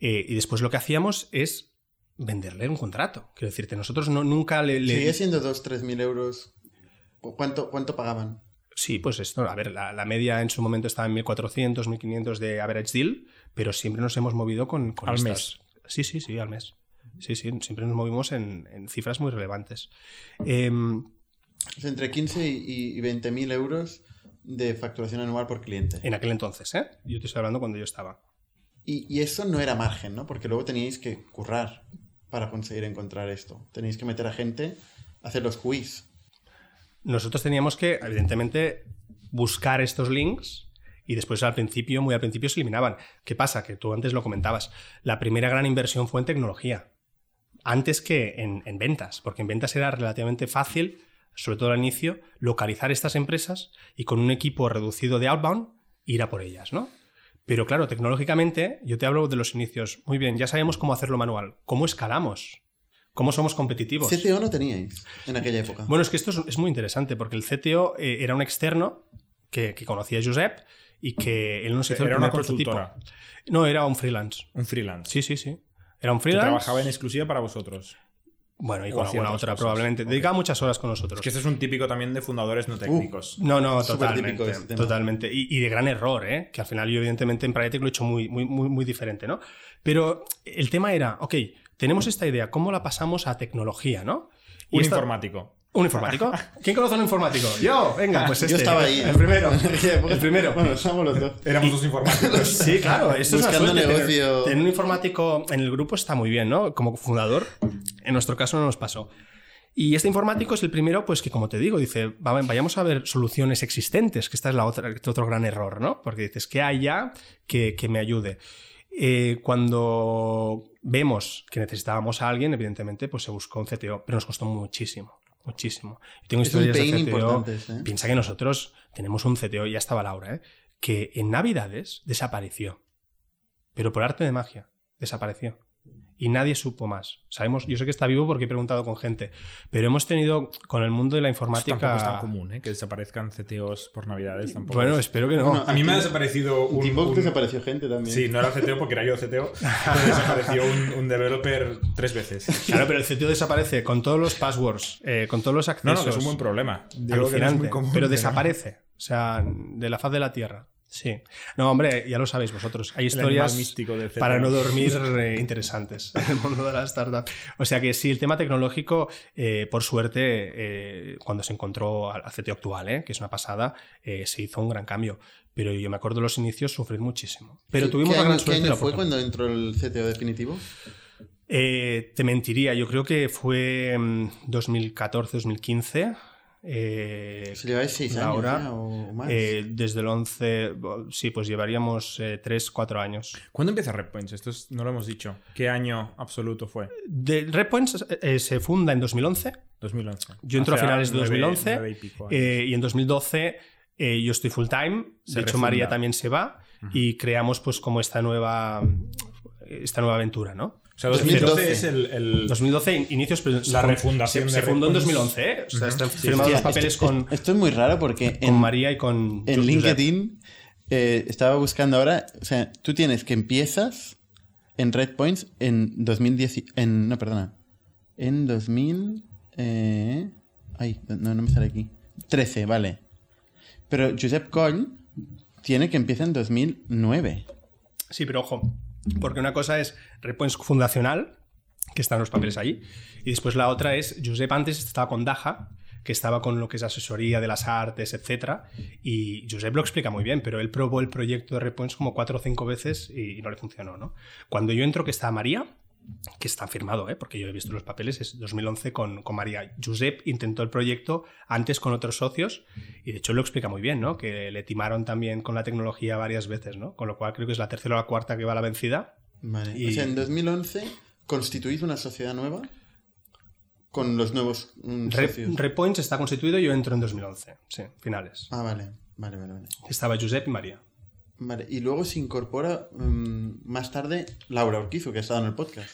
eh, y después lo que hacíamos es venderle un contrato. Quiero decirte, nosotros no, nunca le... le... ¿Seguía siendo 2, 3 mil euros? ¿Cuánto, ¿Cuánto pagaban? Sí, pues esto, a ver, la, media en su momento estaba en 1.400, 1.500 de average deal, pero siempre nos hemos movido con, con al mes. Sí, sí, sí, al mes. Sí, sí, siempre nos movimos en, cifras muy relevantes. Es entre 15 y, 20 mil euros de facturación anual por cliente. En aquel entonces, ¿eh? Yo te estoy hablando cuando yo estaba. Y, eso no era margen, ¿no? Porque luego teníais que currar para conseguir encontrar esto. Tenéis que meter a gente a hacer los quiz. Nosotros teníamos que, evidentemente, buscar estos links y después al principio, muy al principio, se eliminaban. ¿Qué pasa? Que tú antes lo comentabas. La primera gran inversión fue en tecnología antes que en, en ventas, porque en ventas era relativamente fácil, sobre todo al inicio, localizar estas empresas y con un equipo reducido de outbound ir a por ellas, ¿no? Pero claro, tecnológicamente, yo te hablo de los inicios. Muy bien, ya sabemos cómo hacerlo manual. ¿Cómo escalamos? ¿Cómo somos competitivos? CTO no teníais en aquella época. Bueno, es que esto es, es muy interesante porque el CTO eh, era un externo que, que conocía a Josep y que él nos hizo el Era una consultora, No, era un freelance. un freelance. Sí, sí, sí. Era un Que freelance. trabajaba en exclusiva para vosotros. Bueno, y con alguna otra cosas. probablemente. Ok. Dedicaba muchas horas con nosotros. Es que este es un típico también de fundadores no técnicos. No, no, totalmente. totalmente. Y, y de gran error, ¿eh? Que al final yo, evidentemente, en Pragmatic lo he hecho muy, muy, muy, muy diferente, ¿no? Pero el tema era, ok, tenemos esta idea, ¿cómo la pasamos a tecnología, no? Y un esta- informático. ¿Un informático? [laughs] ¿Quién conoce a un informático? Yo, venga, pues este. Yo estaba ahí. El primero. [laughs] El primero. Bueno, somos los dos. Éramos dos informáticos. [laughs] Sí, claro, esto Buscando es una suerte, negocio. tener- Tener un informático en el grupo está muy bien, ¿no? Como fundador, en nuestro caso no nos pasó. Y este informático es el primero, pues que como te digo, dice, "Va- vayamos a ver soluciones existentes, que esta es la otra, este otro gran error, ¿no? Porque dices, ¿qué hay ya que, que me ayude? Eh, cuando vemos que necesitábamos a alguien, evidentemente, pues se buscó un CTO, pero nos costó muchísimo, muchísimo. Yo tengo Es historias de CTO. ¿eh? Piensa que nosotros tenemos un CTO, ya estaba Laura, ¿eh? que en Navidades desapareció. Pero por arte de magia, desapareció. Y nadie supo más. Sabemos, yo sé que está vivo porque he preguntado con gente, pero hemos tenido con el mundo de la informática. Tampoco es tan común, ¿eh? Que desaparezcan CTOs por Navidades. Tampoco Bueno, es- espero que no. Bueno, A mí me ha desaparecido un... Teambox un- desapareció gente también. Sí, no era CTO porque era yo CTO. [laughs] pero desapareció un, un developer tres veces. Claro, pero el CTO desaparece con todos los passwords, eh, con todos los No, accesos. no, que es un buen problema. Digo que no es Alucinante, muy común, pero desaparece. O sea, de la faz de la Tierra. Sí. No, hombre, ya lo sabéis vosotros. Hay historias místico del para no dormir eh, interesantes [laughs] en el mundo de la startup. O sea que sí, el tema tecnológico, eh, por suerte, eh, cuando se encontró al CTO actual, eh, que es una pasada, eh, se hizo un gran cambio. Pero yo me acuerdo de los inicios sufrir muchísimo. Pero ¿Qué- tuvimos ¿Qué la gran suerte. año fue cuando entró el CTO definitivo? Eh, te mentiría, yo creo que fue mm, 2014-2015. Eh, Si lleváis seis años Laura, ya, o más. eh, desde el 11, bo- sí, pues llevaríamos 3, 4 años. ¿Cuándo empieza Redpoints? Esto es- no lo hemos dicho. ¿Qué año absoluto fue? De, Redpoints eh, se funda en 2011, 2011. yo entro a Hace finales de nueve- 2011 nueve y pico años. eh, y en 2012 eh, yo estoy full time, Se de hecho refunda. María también se va y creamos pues como esta nueva, esta nueva aventura, ¿no? O sea, 2012 2012 es el... el- 2012 in- inicios, pero La refundación se, de se fundó en Redpoints. 2011, ¿eh? O sea, están Sí, firmados hostia, los papeles esto, con, esto es muy raro porque con en, María y con en Josep. LinkedIn eh, estaba buscando ahora, o sea, tú tienes que empiezas en Redpoints en 2010, en, no, perdona, en 2000, eh, ay, no, no me sale aquí, 13, vale. Pero Josep Coll tiene que empieza en 2009. Sí, pero ojo, porque una cosa es Redpoints fundacional, que están los papeles ahí, y después la otra es, Josep antes estaba con Daja, que estaba con lo que es asesoría de las artes, etcétera, y Josep lo explica muy bien, pero él probó el proyecto de Redpoints como cuatro o cinco veces y no le funcionó, ¿no? Cuando yo entro que está María, que está firmado, ¿eh? porque yo he visto los papeles, es 2011 con, con María. Josep intentó el proyecto antes con otros socios y de hecho lo explica muy bien, ¿no? que le timaron también con la tecnología varias veces, ¿no? con lo cual creo que es la tercera o la cuarta que va a la vencida. Vale. Y- O sea, en 2011 constituís una sociedad nueva con los nuevos mm, socios. Repoints está constituido, yo entro en 2011, sí, finales. ah, vale, vale, vale, vale. Estaba Josep y María. Vale, y luego se incorpora mm, más tarde Laura Urquizo, que ha estado en el podcast.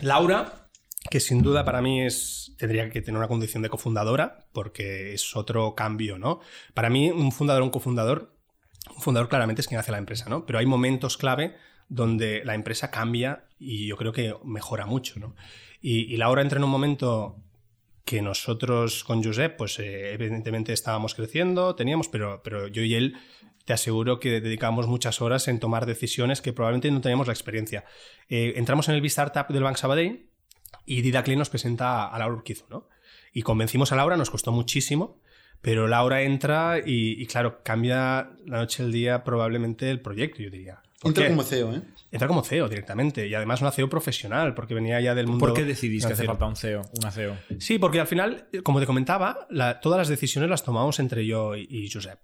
Laura, que sin duda para mí es tendría que tener una condición de cofundadora, porque es otro cambio, ¿no? Para mí, un fundador, un cofundador, un fundador claramente es quien hace la empresa, ¿no? Pero hay momentos clave donde la empresa cambia y yo creo que mejora mucho, ¿no? Y, y Laura entra en un momento que nosotros con Josep, pues eh, evidentemente estábamos creciendo, teníamos, pero, pero yo y él te aseguro que dedicábamos muchas horas en tomar decisiones que probablemente no teníamos la experiencia. Eh, entramos en el B-Startup del Bank Sabadell y Didacli nos presenta a Laura Urquizo, ¿no? Y convencimos a Laura, nos costó muchísimo, pero Laura entra y, y, claro, cambia la noche al día probablemente el proyecto, yo diría. ¿Por Entra qué? como CEO, ¿eh? Entra como CEO directamente y además una CEO profesional porque venía ya del mundo. ¿Por qué decidís que hace falta un CEO, una CEO? Sí, porque al final, como te comentaba, la- todas las decisiones las tomamos entre yo y, y Josep.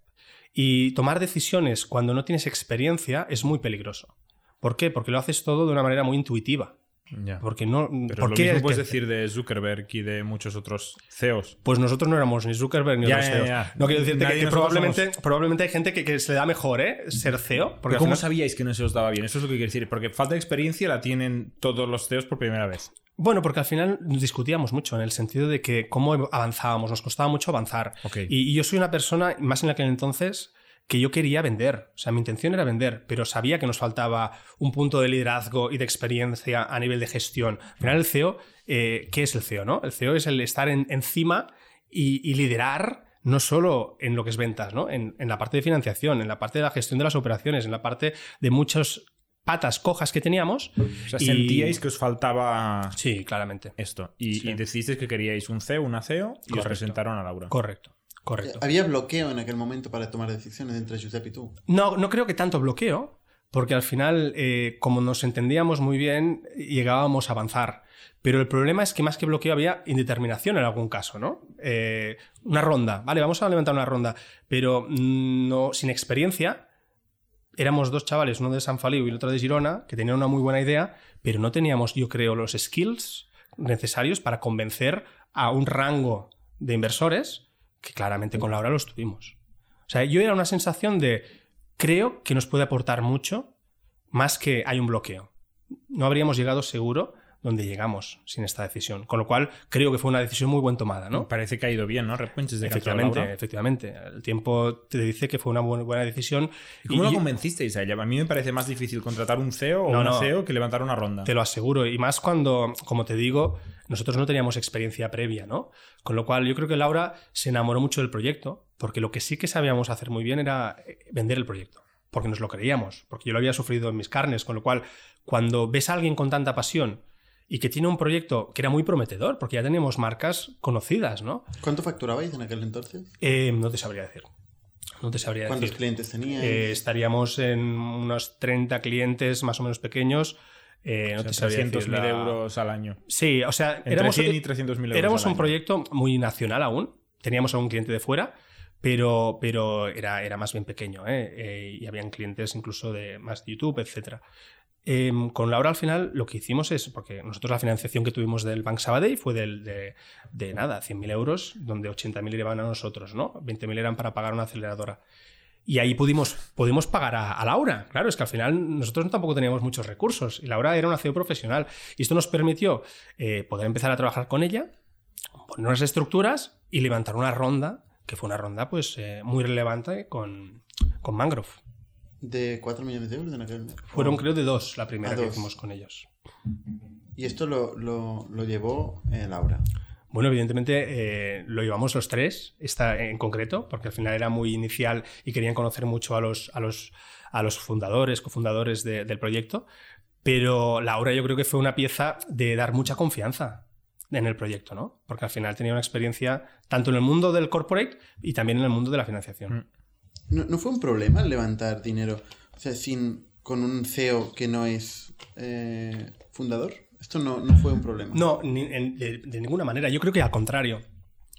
Y tomar decisiones cuando no tienes experiencia es muy peligroso. ¿Por qué? Porque lo haces todo de una manera muy intuitiva. Ya. Porque no. Pero ¿por lo qué mismo es puedes que- decir de Zuckerberg y de muchos otros CEOs. Pues nosotros no éramos ni Zuckerberg ni Ya, otros ya, CEOs. ya. No quiero decirte Nadie que, probablemente, probablemente hay gente que, que se le da mejor, ¿eh? Ser CEO. Porque ¿Cómo final- sabíais que no se os daba bien? Eso es lo que quiero decir. Porque falta de experiencia la tienen todos los CEOs por primera vez. Bueno, porque al final discutíamos mucho en el sentido de que cómo avanzábamos, nos costaba mucho avanzar. Y, y yo soy una persona, más en aquel entonces, que yo quería vender. O sea, mi intención era vender, pero sabía que nos faltaba un punto de liderazgo y de experiencia a nivel de gestión. Al final, el CEO, eh, ¿qué es el CEO? No? El CEO es el estar en- encima y, y liderar no solo en lo que es ventas, ¿no? En, en la parte de financiación, en la parte de la gestión de las operaciones, en la parte de muchas patas cojas que teníamos. O sea, Y- sentíais que os faltaba Sí, claramente. esto. Y, Sí. y decidisteis que queríais un CEO, una CEO y os presentaron a Laura. Correcto, correcto. Había bloqueo en aquel momento para tomar decisiones entre Giuseppe y tú. No, no creo que tanto bloqueo, porque al final, eh, como nos entendíamos muy bien, llegábamos a avanzar. Pero el problema es que más que bloqueo había indeterminación en algún caso, ¿no? Eh, una ronda, vale, vamos a levantar una ronda, pero mm, no, sin experiencia. Éramos dos chavales, uno de San Feliu y el otro de Girona, que tenían una muy buena idea, pero no teníamos, yo creo, los skills necesarios para convencer a un rango de inversores que claramente con Laura los tuvimos. O sea, yo era una sensación de creo que nos puede aportar mucho más que hay un bloqueo. No habríamos llegado seguro donde llegamos sin esta decisión. Con lo cual, creo que fue una decisión muy buen tomada, ¿no? Parece que ha ido bien, ¿no? Repunches de Efectivamente, efectivamente. El tiempo te dice que fue una buena, decisión. ¿Y cómo Y la yo- convencisteis a ella? A mí me parece más difícil contratar un CEO o No, una no. CEO que levantar una ronda. Te lo aseguro. Y más cuando, como te digo, nosotros no teníamos experiencia previa, ¿no? Con lo cual yo creo que Laura se enamoró mucho del proyecto, porque lo que sí que sabíamos hacer muy bien era eh, vender el proyecto, porque nos lo creíamos, porque yo lo había sufrido en mis carnes, con lo cual cuando ves a alguien con tanta pasión y que tiene un proyecto que era muy prometedor, porque ya teníamos marcas conocidas, ¿no? ¿Cuánto facturabais en aquel entonces? Eh, no te sabría decir. No te sabría ¿Cuántos decir. clientes teníais? Eh, estaríamos en unos 30 clientes más o menos pequeños. Eh, no O sea, te sabría 300.000 decir la- euros al año. Sí, o sea, Entre éramos, 100 y 300.000 euros éramos al un año. proyecto muy nacional aún. Teníamos a un cliente de fuera, pero, pero era, era más bien pequeño. ¿eh? Eh, y habían clientes incluso de más de YouTube, etc. con Laura al final lo que hicimos es, porque nosotros la financiación que tuvimos del Bank Sabadell fue de, de nada, 100.000 euros, donde 80.000 iban a nosotros, ¿no? 20.000 eran para pagar una aceleradora. Y ahí pudimos, pudimos pagar a, a Laura. Claro, es que al final nosotros tampoco teníamos muchos recursos y Laura era una CEO profesional. Y esto nos permitió eh, poder empezar a trabajar con ella, poner unas estructuras y levantar una ronda, que fue una ronda pues eh, muy relevante con, con Mangrove. ¿De 4 millones de euros en aquel Fueron creo de dos la primera que hicimos con ellos. Y esto lo, lo, lo llevó eh, Laura. Bueno, evidentemente eh, lo llevamos los tres, esta en concreto, porque al final era muy inicial y querían conocer mucho a los, a los, a los fundadores, cofundadores de- del proyecto. Pero Laura yo creo que fue una pieza de dar mucha confianza en el proyecto, ¿no? Porque al final tenía una experiencia tanto en el mundo del corporate y también en el mundo de la financiación. ¿No, no fue un problema el levantar dinero? O sea, sin, con un CEO que no es eh, fundador. Esto no, no fue un problema. No, ni- en- de, de ninguna manera. Yo creo que al contrario.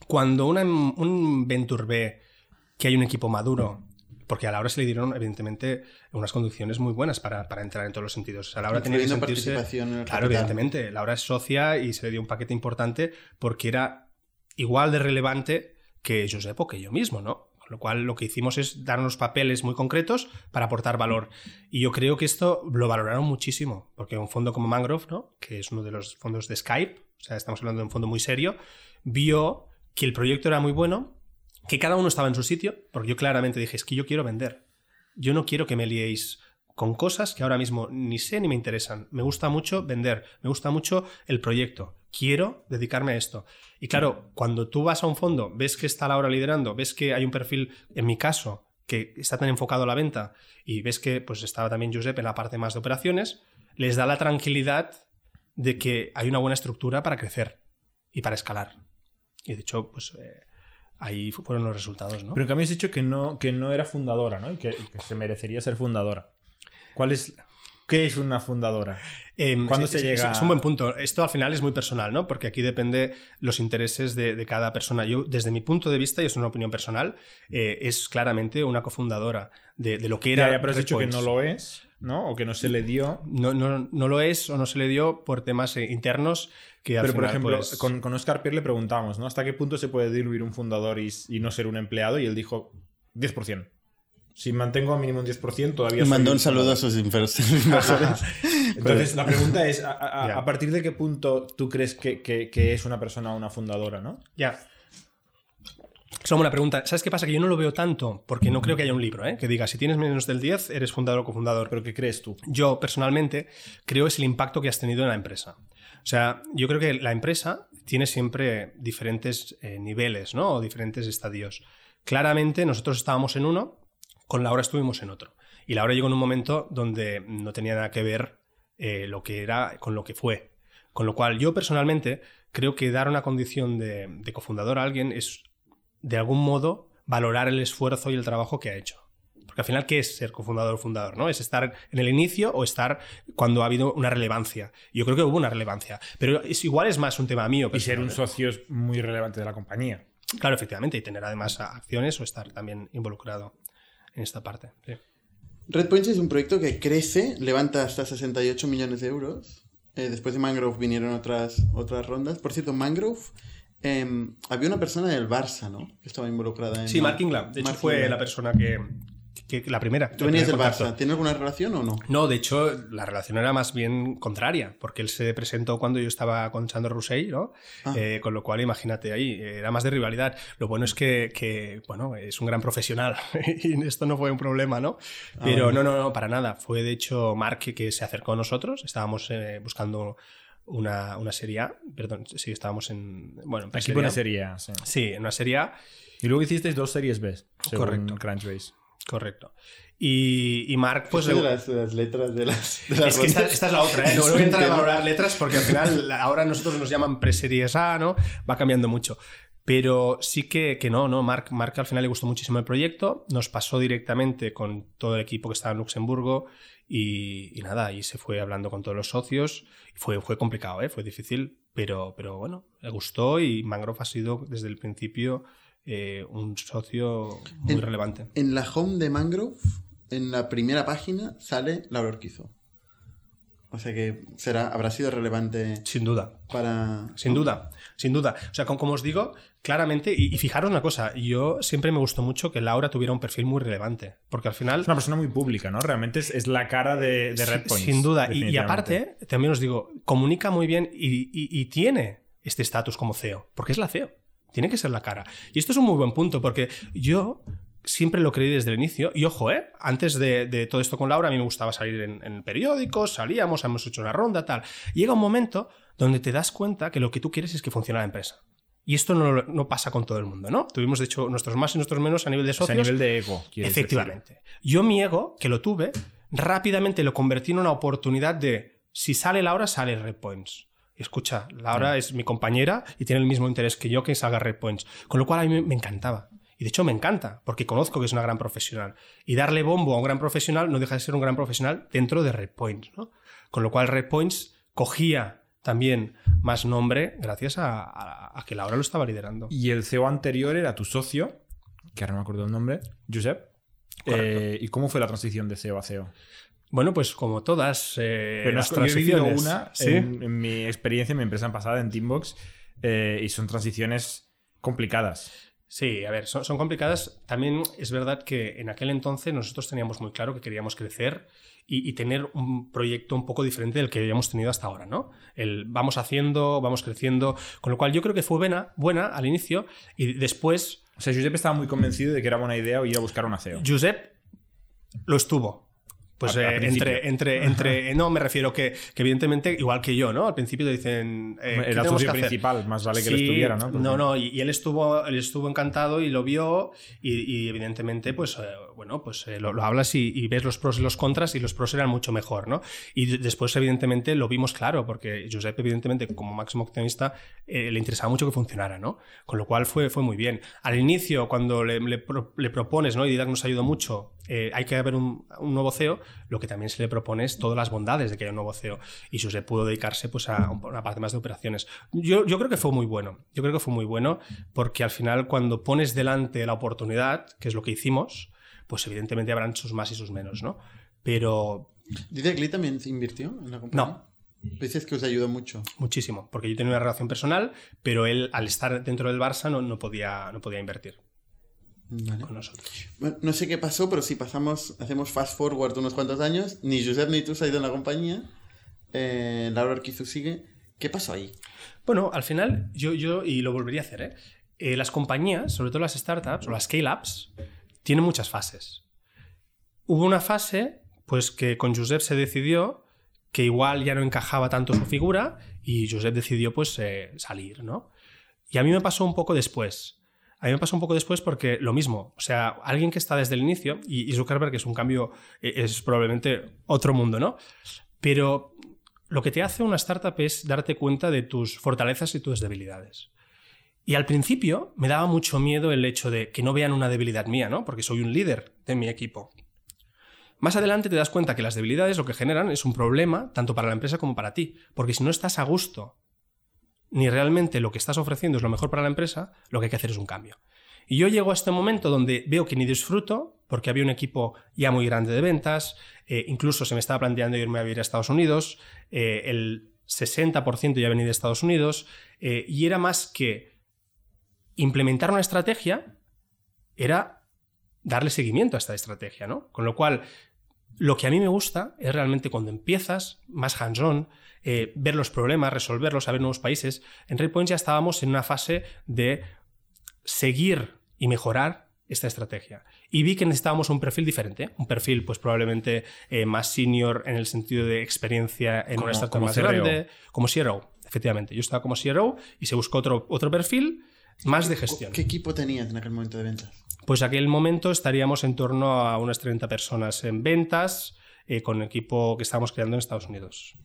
Cuando una- un Venture ve que hay un equipo maduro, porque a Laura se le dieron, evidentemente, unas condiciones muy buenas para, para entrar en todos los sentidos. O sea, Laura tenía que sentirse... participación en el Claro, capital. evidentemente. Laura es socia y se le dio un paquete importante porque era igual de relevante que Josep o que yo mismo, ¿no? Lo cual lo que hicimos es dar unos papeles muy concretos para aportar valor. Y yo creo que esto lo valoraron muchísimo, porque un fondo como Mangrove, ¿no? que es uno de los fondos de Skype, o sea, estamos hablando de un fondo muy serio, vio que el proyecto era muy bueno, que cada uno estaba en su sitio, porque yo claramente dije, es que yo quiero vender. Yo no quiero que me liéis con cosas que ahora mismo ni sé ni me interesan. Me gusta mucho vender, me gusta mucho el proyecto. Quiero dedicarme a esto. Y claro, cuando tú vas a un fondo, ves que está Laura liderando, ves que hay un perfil, en mi caso, que está tan enfocado a la venta y ves que pues estaba también Josep en la parte más de operaciones, les da la tranquilidad de que hay una buena estructura para crecer y para escalar. Y de hecho, pues eh, ahí fueron los resultados, ¿no? Pero cambio has dicho que no, que no era fundadora, ¿no? Que, y que se merecería ser fundadora. ¿Cuál es, ¿Qué es una fundadora? Em, ¿Cuándo sí, se llega? Es un buen punto. Esto al final es muy personal, ¿no? Porque aquí depende los intereses de, de cada persona. Yo, desde mi punto de vista, y es una opinión personal, eh, es claramente una cofundadora de, de lo que era. Ya, ya, pero has dicho que no lo es. ¿no? O que no se le dio. No, no, no lo es o no se le dio por temas eh, internos que al Pero, por final, ejemplo, pues, con, con Oscar Pierre le preguntamos, ¿no? ¿Hasta qué punto se puede diluir un fundador y, y no ser un empleado? Y él dijo 10%. Si mantengo a mínimo un 10%, todavía Y soy mandó un saludo a sus inver- [laughs] inversores. [laughs] Entonces, la pregunta es, ¿a, a- Ya. a partir de qué punto tú crees que, que- que es una persona una fundadora, no? Ya. Es una buena pregunta. ¿Sabes qué pasa? Que yo no lo veo tanto, porque no creo que haya un libro ¿eh? que diga si tienes menos del 10, eres fundador o cofundador. ¿Pero qué crees tú? Yo personalmente creo es el impacto que has tenido en la empresa. O sea, yo creo que la empresa tiene siempre diferentes eh, niveles, ¿no? O diferentes estadios. Claramente nosotros estábamos en uno, con Laura estuvimos en otro. Y Laura llegó en un momento donde no tenía nada que ver eh, lo que era con lo que fue. Con lo cual, yo personalmente creo que dar una condición de, de cofundador a alguien es, de algún modo, valorar el esfuerzo y el trabajo que ha hecho. Porque al final, ¿qué es ser cofundador o fundador? ¿no? ¿Es estar en el inicio o estar cuando ha habido una relevancia? Yo creo que hubo una relevancia. Pero es, igual es más un tema mío. Y ser un socio es muy relevante de la compañía. Claro, efectivamente. Y tener además acciones o estar también involucrado en esta parte. sí. Redpoints es un proyecto que crece, levanta hasta 68 millones de euros. Eh, después de Mangrove vinieron otras, otras rondas. Por cierto, Mangrove, eh, había una persona del Barça, ¿no? Que estaba involucrada en... Sí, Mark. De hecho, Mark fue la persona que, que- la primera. Tú venías del. Barça. ¿Tiene alguna relación o no? No, de hecho, la relación era más bien contraria, porque él se presentó cuando yo estaba con Sandro Rousseil, ¿no? Ah. Eh, con lo cual, imagínate ahí, era más de rivalidad. Lo bueno es que, que, bueno, es un gran profesional [laughs] y esto no fue un problema, ¿no? Pero Ah. no, no, no, para nada. Fue de hecho Mark que, se acercó a nosotros, estábamos eh, buscando una, una serie A, perdón, sí, estábamos en, bueno, en Aquí Serie pone A. serie A, sí. Sí, en una serie A, Y luego hicisteis dos series B, Correcto. Crunchbase. Correcto. Y, y Mark, pues... Le- las, las letras de las, de las Es que esta, esta es la otra, ¿eh? [laughs] No, no voy a entrar a valorar letras porque al final ahora nosotros nos llaman preseries A, ¿no? Va cambiando mucho. Pero sí que, que no, ¿no? Mark, Mark al final le gustó muchísimo el proyecto, nos pasó directamente con todo el equipo que estaba en Luxemburgo y, y nada, y se fue hablando con todos los socios. Fue, fue complicado, ¿eh? Fue difícil, pero, pero bueno, le gustó y Mangrove ha sido desde el principio eh, un socio muy En- relevante. En la home de Mangrove, en la primera página, sale Laura Orquizo. O sea que será, habrá sido relevante Sin duda. para... Sin duda, sin duda. O sea, como, como os digo, claramente, y, y fijaros una cosa, yo siempre me gustó mucho que Laura tuviera un perfil muy relevante, porque al final... Es una persona muy pública, ¿no? Realmente es, es la cara de, de Red Points. Sin duda. Y, aparte, también os digo, comunica muy bien y, y- y tiene este estatus como CEO, porque es la CEO. Tiene que ser la cara. Y esto es un muy buen punto, porque yo siempre lo creí desde el inicio. Y ojo, ¿eh? Antes de, de todo esto con Laura, a mí me gustaba salir en, en periódicos, salíamos, hemos hecho una ronda, tal. Llega un momento donde te das cuenta que lo que tú quieres es que funcione la empresa. Y esto no, no pasa con todo el mundo, ¿no? Tuvimos, de hecho, nuestros más y nuestros menos a nivel de O sea, socios. a nivel de ego. decir. Efectivamente. Yo mi ego, que lo tuve, rápidamente lo convertí en una oportunidad de, si sale Laura, sale Red Points. Escucha, Laura es mi compañera y tiene el mismo interés que yo que salga Red Points. Con lo cual a mí me- encantaba. Y de hecho me encanta, porque conozco que es una gran profesional. Y darle bombo a un gran profesional no deja de ser un gran profesional dentro de Red Points. ¿no? Con lo cual Red Points cogía también más nombre gracias a, a- a que Laura lo estaba liderando. Y el CEO anterior era tu socio, que ahora no me acuerdo el nombre, Josep. Eh, ¿Y cómo fue la transición de CEO a CEO? Bueno, pues como todas eh, Pero las yo he vivido transiciones. una ¿Sí? en, en mi experiencia en mi empresa pasada en Teambox eh, y son transiciones complicadas. Sí, a ver, son, son complicadas. También es verdad que en aquel entonces nosotros teníamos muy claro que queríamos crecer y, y tener un proyecto un poco diferente del que habíamos tenido hasta ahora, ¿no? El vamos haciendo, vamos creciendo, con lo cual yo creo que fue buena, buena al inicio y después O sea, Josep estaba muy convencido de que era buena idea ir a buscar una CEO. Josep lo estuvo. Pues eh, entre, entre, entre. No, me refiero que, que evidentemente, igual que yo, ¿no? Al principio te dicen. eh, ¿qué era hacer? principal, más vale que Sí, estuviera, ¿no? Porque- No, no, y, y él estuvo, él estuvo encantado y lo vio y, y evidentemente, pues, eh, bueno, pues eh, lo, lo hablas y, y ves los pros y los contras y los pros eran mucho mejor, ¿no? Y de- después, evidentemente, lo vimos claro, porque Josep, evidentemente, como máximo accionista, eh, le interesaba mucho que funcionara, ¿no? Con lo cual fue, fue muy bien. Al inicio, cuando le, le pro- le propones, ¿no? Y Didac nos ayudó mucho, eh, hay que haber un, un nuevo CEO, lo que también se le propone es todas las bondades de que haya un nuevo CEO. Y Josep pudo dedicarse pues, a una parte más de operaciones. Yo, yo creo que fue muy bueno. Yo creo que fue muy bueno porque al final, cuando pones delante la oportunidad, que es lo que hicimos, pues evidentemente habrán sus más y sus menos, ¿no? Pero ¿Dice que Lee también se invirtió en la compañía? No. Dices que os ayudó mucho. Muchísimo, porque yo tenía una relación personal, pero él, al estar dentro del Barça, no, no podía, no podía invertir Vale. con nosotros. Bueno, no sé qué pasó, pero si pasamos, hacemos fast forward unos cuantos años, ni Josep ni tú se ha ido en la compañía, eh, Laura Arquizu sigue. ¿Qué pasó ahí? Bueno, al final, yo, yo y lo volvería a hacer, ¿eh? Eh, las compañías, sobre todo las startups o las scale-ups, tienen muchas fases. Hubo una fase, pues que con Josep se decidió que igual ya no encajaba tanto su figura y Josep decidió pues eh, salir, ¿no? Y a mí me pasó un poco después. A mí me pasó un poco después porque lo mismo, o sea, alguien que está desde el inicio, y, Zuckerberg es un cambio, eh, es probablemente otro mundo, ¿no? Pero lo que te hace una startup es darte cuenta de tus fortalezas y tus debilidades. Y al principio me daba mucho miedo el hecho de que no vean una debilidad mía, ¿no? Porque soy un líder de mi equipo. Más adelante te das cuenta que las debilidades lo que generan es un problema tanto para la empresa como para ti. Porque si no estás a gusto, ni realmente lo que estás ofreciendo es lo mejor para la empresa, lo que hay que hacer es un cambio. Y yo llego a este momento donde veo que ni disfruto, porque había un equipo ya muy grande de ventas, eh, incluso se me estaba planteando irme a vivir a Estados Unidos, eh, el 60% ya venía de Estados Unidos, eh, y era más que implementar una estrategia, era darle seguimiento a esta estrategia, ¿no? Con lo cual, lo que a mí me gusta es realmente cuando empiezas, más hands-on, eh, ver los problemas, resolverlos, saber nuevos países. En Raypoint ya estábamos en una fase de seguir y mejorar esta estrategia. Y vi que necesitábamos un perfil diferente, un perfil pues probablemente eh, más senior en el sentido de experiencia en Como- una startup como más CRO. grande, como CRO, efectivamente. Yo estaba como CRO y se buscó otro, otro perfil más de gestión. ¿Qué equipo tenías en aquel momento de ventas? Pues aquel momento estaríamos en torno a unas 30 personas en ventas, eh, con el equipo que estábamos creando en Estados Unidos.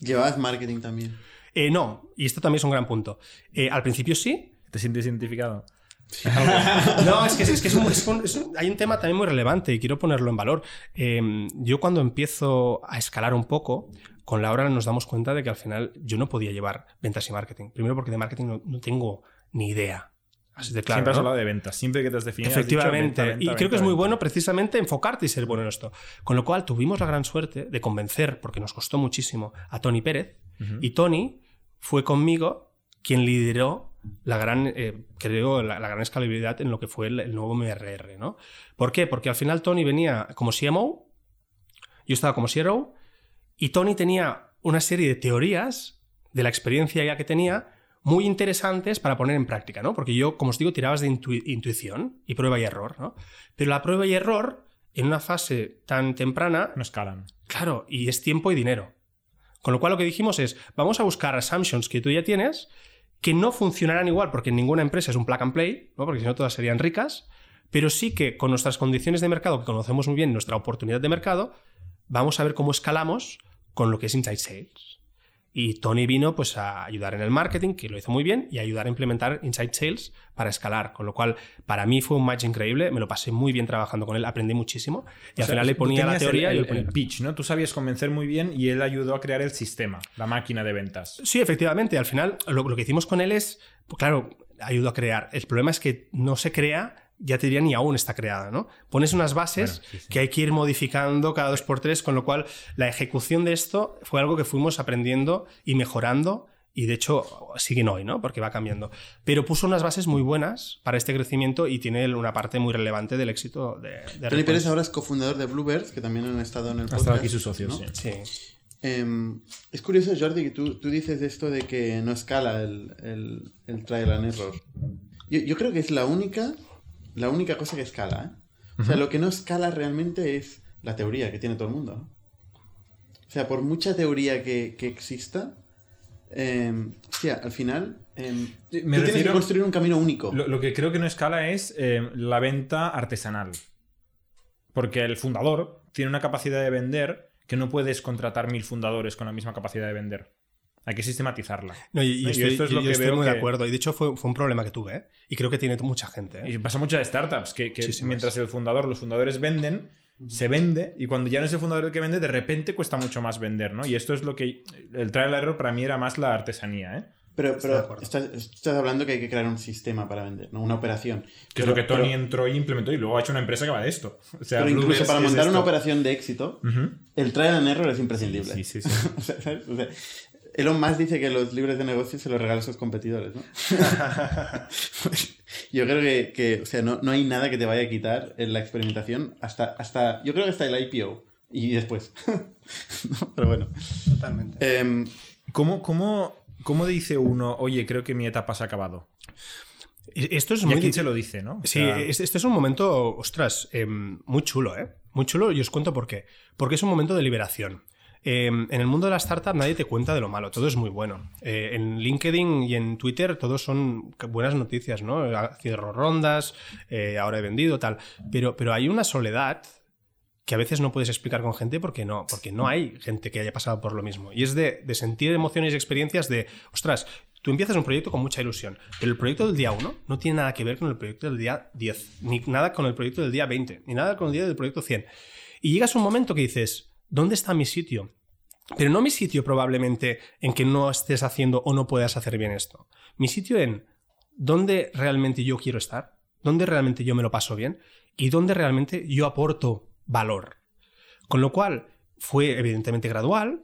Llevabas marketing también. Eh, no, y esto también es un gran punto. Eh, al principio sí. ¿Te sientes identificado? [laughs] No, es que, es que es un- es un- es un- hay un tema también muy relevante y quiero ponerlo en valor. Eh, yo cuando empiezo a escalar un poco, con Laura nos damos cuenta de que al final yo no podía llevar ventas y marketing. Primero porque de marketing no, no tengo ni idea. Así de claro. Siempre has ¿no? hablado de ventas. Siempre que te has definido. has dicho Efectivamente. venta, venta, y creo venta, que es muy bueno precisamente enfocarte y ser bueno en esto. Con lo cual tuvimos la gran suerte de convencer, porque nos costó muchísimo, a Tony Pérez. Y Tony fue conmigo quien lideró la gran, eh, creo, la, la gran escalabilidad en lo que fue el, el nuevo MRR. ¿no? ¿Por qué? Porque al final Tony venía como CMO, yo estaba como CRO, y Tony tenía una serie de teorías de la experiencia ya que tenía muy interesantes para poner en práctica, ¿no? Porque yo, como os digo, tirabas de intui- intuición y prueba y error, ¿no? Pero la prueba y error, en una fase tan temprana, No escalan. claro, y es tiempo y dinero. Con lo cual lo que dijimos es, vamos a buscar assumptions que tú ya tienes, que no funcionarán igual, porque ninguna empresa es un plug and play, ¿no? porque si no todas serían ricas, pero sí que con nuestras condiciones de mercado, que conocemos muy bien nuestra oportunidad de mercado, vamos a ver cómo escalamos con lo que es Inside Sales. Y Tony vino pues a ayudar en el marketing, que lo hizo muy bien, y a ayudar a implementar Inside Sales para escalar. Con lo cual, para mí fue un match increíble, me lo pasé muy bien trabajando con él, aprendí muchísimo. Y al O sea, final le ponía la teoría el, y el- le ponía el pitch, ¿no? Tú sabías convencer muy bien y él ayudó a crear el sistema, la máquina de ventas. Sí, efectivamente. Al final, lo, lo que hicimos con él es, pues claro, ayudó a crear. El problema es que no se crea, ya te diría ni aún está creada, ¿no? Pones unas bases Bueno, sí, sí. que hay que ir modificando cada dos por tres, con lo cual la ejecución de esto fue algo que fuimos aprendiendo y mejorando. Y de hecho siguen hoy, ¿no? Porque va cambiando. Pero puso unas bases muy buenas para este crecimiento y tiene una parte muy relevante del éxito de, de Tony. Pérez ahora es cofundador de Bluebirds, que también han estado en el Ha podcast. estado aquí sus socios, ¿no? sí. Sí. Em, es curioso, Jordi, que tú, tú dices esto de que no escala el, el, el trial and error. Yo, yo creo que es la única, la única cosa que escala. ¿eh? O sea, lo que no escala realmente es la teoría que tiene todo el mundo. ¿no? O sea, por mucha teoría que, que exista, em, hostia, al final em, Me tú tienes que construir un camino único. Lo, lo que creo que no escala es eh, la venta artesanal. Porque el fundador tiene una capacidad de vender que no puedes contratar mil fundadores con la misma capacidad de vender. Hay que sistematizarla. No, y, y Y estoy, esto es lo yo que estoy veo muy de acuerdo. Y de hecho fue, fue un problema que tuve, ¿eh? Y creo que tiene mucha gente. ¿eh? Y pasa mucho de startups, que, mientras el fundador, los fundadores venden, se vende, y cuando ya no es el fundador el que vende, de repente cuesta mucho más vender, ¿no? Y esto es lo que... El trial and error para mí era más la artesanía, ¿eh? Pero, pero estás, estás hablando que hay que crear un sistema para vender, ¿no? una operación. Que es lo que Tony entró y implementó y luego ha hecho una empresa que va de esto. [laughs] O sea, Pero incluso para es montar una operación de éxito, el trial and error es imprescindible. Sí, sí, sí. [laughs] O sea, ¿sabes? O sea, Elon Musk dice que los libros de negocio se los regala a sus competidores, ¿no? [laughs] [laughs] yo creo que, que, o sea, no, no hay nada que te vaya a quitar en la experimentación hasta, hasta yo creo que hasta el IPO y después. [laughs] ¿No? Pero bueno. Totalmente. Em, ¿Cómo, cómo, ¿Cómo dice uno, oye, creo que mi etapa se ha acabado? Esto es ¿Y muy a quién di- se lo dice, no? O Sí, sea, este este es un momento, ostras, em, muy chulo, ¿eh? Muy chulo y os cuento por qué. Porque es un momento de liberación. Em, en el mundo de la startup nadie te cuenta de lo malo, todo es muy bueno. Eh, en LinkedIn y en Twitter todos son buenas noticias, ¿no? Cierro rondas, eh, ahora he vendido, tal. Pero, pero hay una soledad que a veces no puedes explicar con gente porque no, porque no hay gente que haya pasado por lo mismo. Y es de, de sentir emociones y experiencias de, ostras, tú empiezas un proyecto con mucha ilusión, pero el proyecto del día 1 no tiene nada que ver con el proyecto del día 10, ni nada con el proyecto del día 20, ni nada con el día del proyecto 100. Y llegas a un momento que dices, ¿dónde está mi sitio? Pero no mi sitio probablemente en que no estés haciendo o no puedas hacer bien esto. Mi sitio en dónde realmente yo quiero estar, dónde realmente yo me lo paso bien y dónde realmente yo aporto valor. Con lo cual fue evidentemente gradual,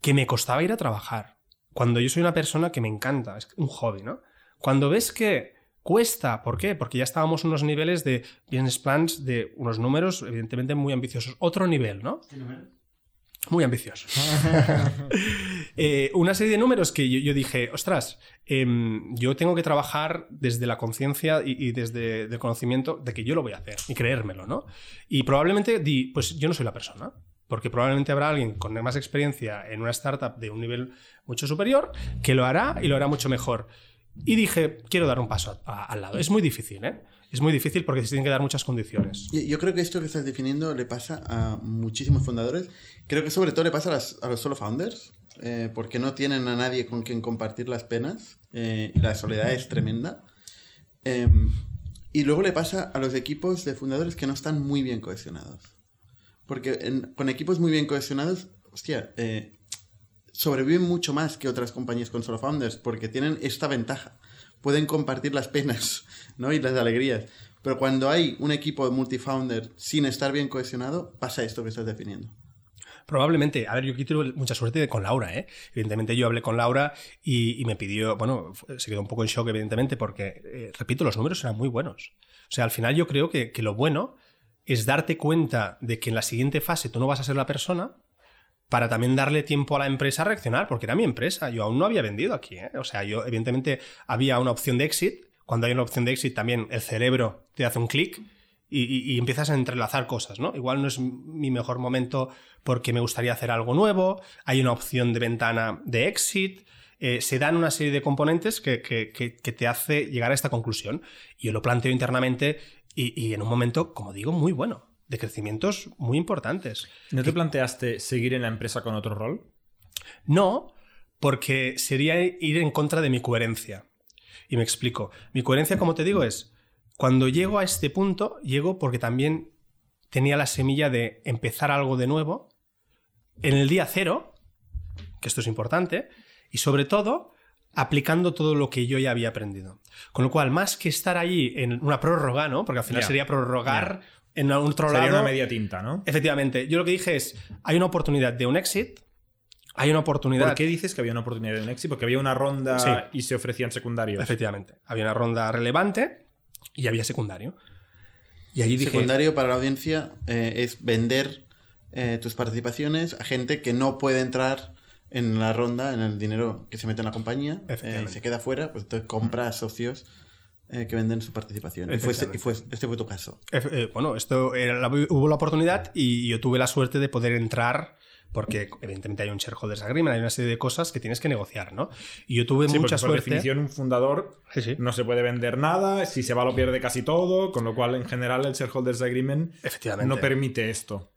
que me costaba ir a trabajar. Cuando yo soy una persona que me encanta, es un hobby, ¿no? Cuando ves que cuesta, ¿por qué? Porque ya estábamos en unos niveles de business plans, de unos números evidentemente muy ambiciosos. Otro nivel, ¿no? Muy ambicioso. [laughs] Eh, una serie de números que yo, yo dije, ostras, em, yo tengo que trabajar desde la conciencia y, y desde el conocimiento de que yo lo voy a hacer y creérmelo, ¿no? Y probablemente di, pues yo no soy la persona. Porque probablemente habrá alguien con más experiencia en una startup de un nivel mucho superior que lo hará y lo hará mucho mejor. Y dije, quiero dar un paso al lado. Es muy difícil, ¿eh? Es muy difícil porque se tienen que dar muchas condiciones. Yo, creo que esto que estás definiendo le pasa a muchísimos fundadores. Creo que sobre todo le pasa a, los solo founders, eh, porque no tienen a nadie con quien compartir las penas eh, la soledad es tremenda. Eh, y luego le pasa a los equipos de fundadores que no están muy bien cohesionados. Porque en- con equipos muy bien cohesionados, hostia, eh, sobreviven mucho más que otras compañías con solo founders porque tienen esta ventaja. Pueden compartir las penas ¿no? y las alegrías. Pero cuando hay un equipo multifounder sin estar bien cohesionado, pasa esto que estás definiendo. Probablemente, a ver, yo aquí mucha suerte con Laura, ¿eh? Evidentemente yo hablé con Laura y, me pidió, bueno, se quedó un poco en shock, evidentemente, porque, eh, repito, los números eran muy buenos. O sea, al final yo creo que, que lo bueno es darte cuenta de que en la siguiente fase tú no vas a ser la persona para también darle tiempo a la empresa a reaccionar, porque era mi empresa, yo aún no había vendido aquí, ¿eh? O sea, yo evidentemente había una opción de exit, cuando hay una opción de exit también el cerebro te hace un clic y, empiezas a entrelazar cosas, ¿no? Igual no es mi mejor momento porque me gustaría hacer algo nuevo, hay una opción de ventana de exit, eh, se dan una serie de componentes que, que- que- que te hace llegar a esta conclusión. Yo lo planteo internamente y en un momento, como digo, muy bueno, de crecimientos muy importantes. ¿No te planteaste seguir en la empresa con otro rol? No, porque sería ir en contra de mi coherencia. Y me explico. Mi coherencia, como te digo, es cuando llego a este punto, llego porque también tenía la semilla de empezar algo de nuevo en el día cero, que esto es importante, y sobre todo aplicando todo lo que yo ya había aprendido. Con lo cual, más que estar allí en una prórroga, ¿no? Porque al final sería prorrogar en otro Sería lado. una media tinta, ¿no? Efectivamente, yo lo que dije es, hay una oportunidad de un exit, hay una oportunidad... ¿Por qué dices que había una oportunidad de un exit? Porque había una ronda Sí. y se ofrecían secundarios. Efectivamente, había una ronda relevante y había secundario. Y allí dije, Secundario para la audiencia eh, es vender eh, tus participaciones a gente que no puede entrar en la ronda, en el dinero que se mete en la compañía, eh, Efectivamente. se queda fuera, pues entonces compra a socios eh, que venden su participación. Y, fue este, y fue- este fue tu caso. eh, eh, bueno, esto era la- hubo la oportunidad y yo tuve la suerte de poder entrar porque evidentemente hay un shareholders agreement, hay una serie de cosas que tienes que negociar, ¿no? Y yo tuve Sí, mucha por suerte. definición un fundador Sí, sí. no se puede vender nada, si se va lo pierde casi todo, con lo cual en general el shareholders agreement Efectivamente. no permite esto.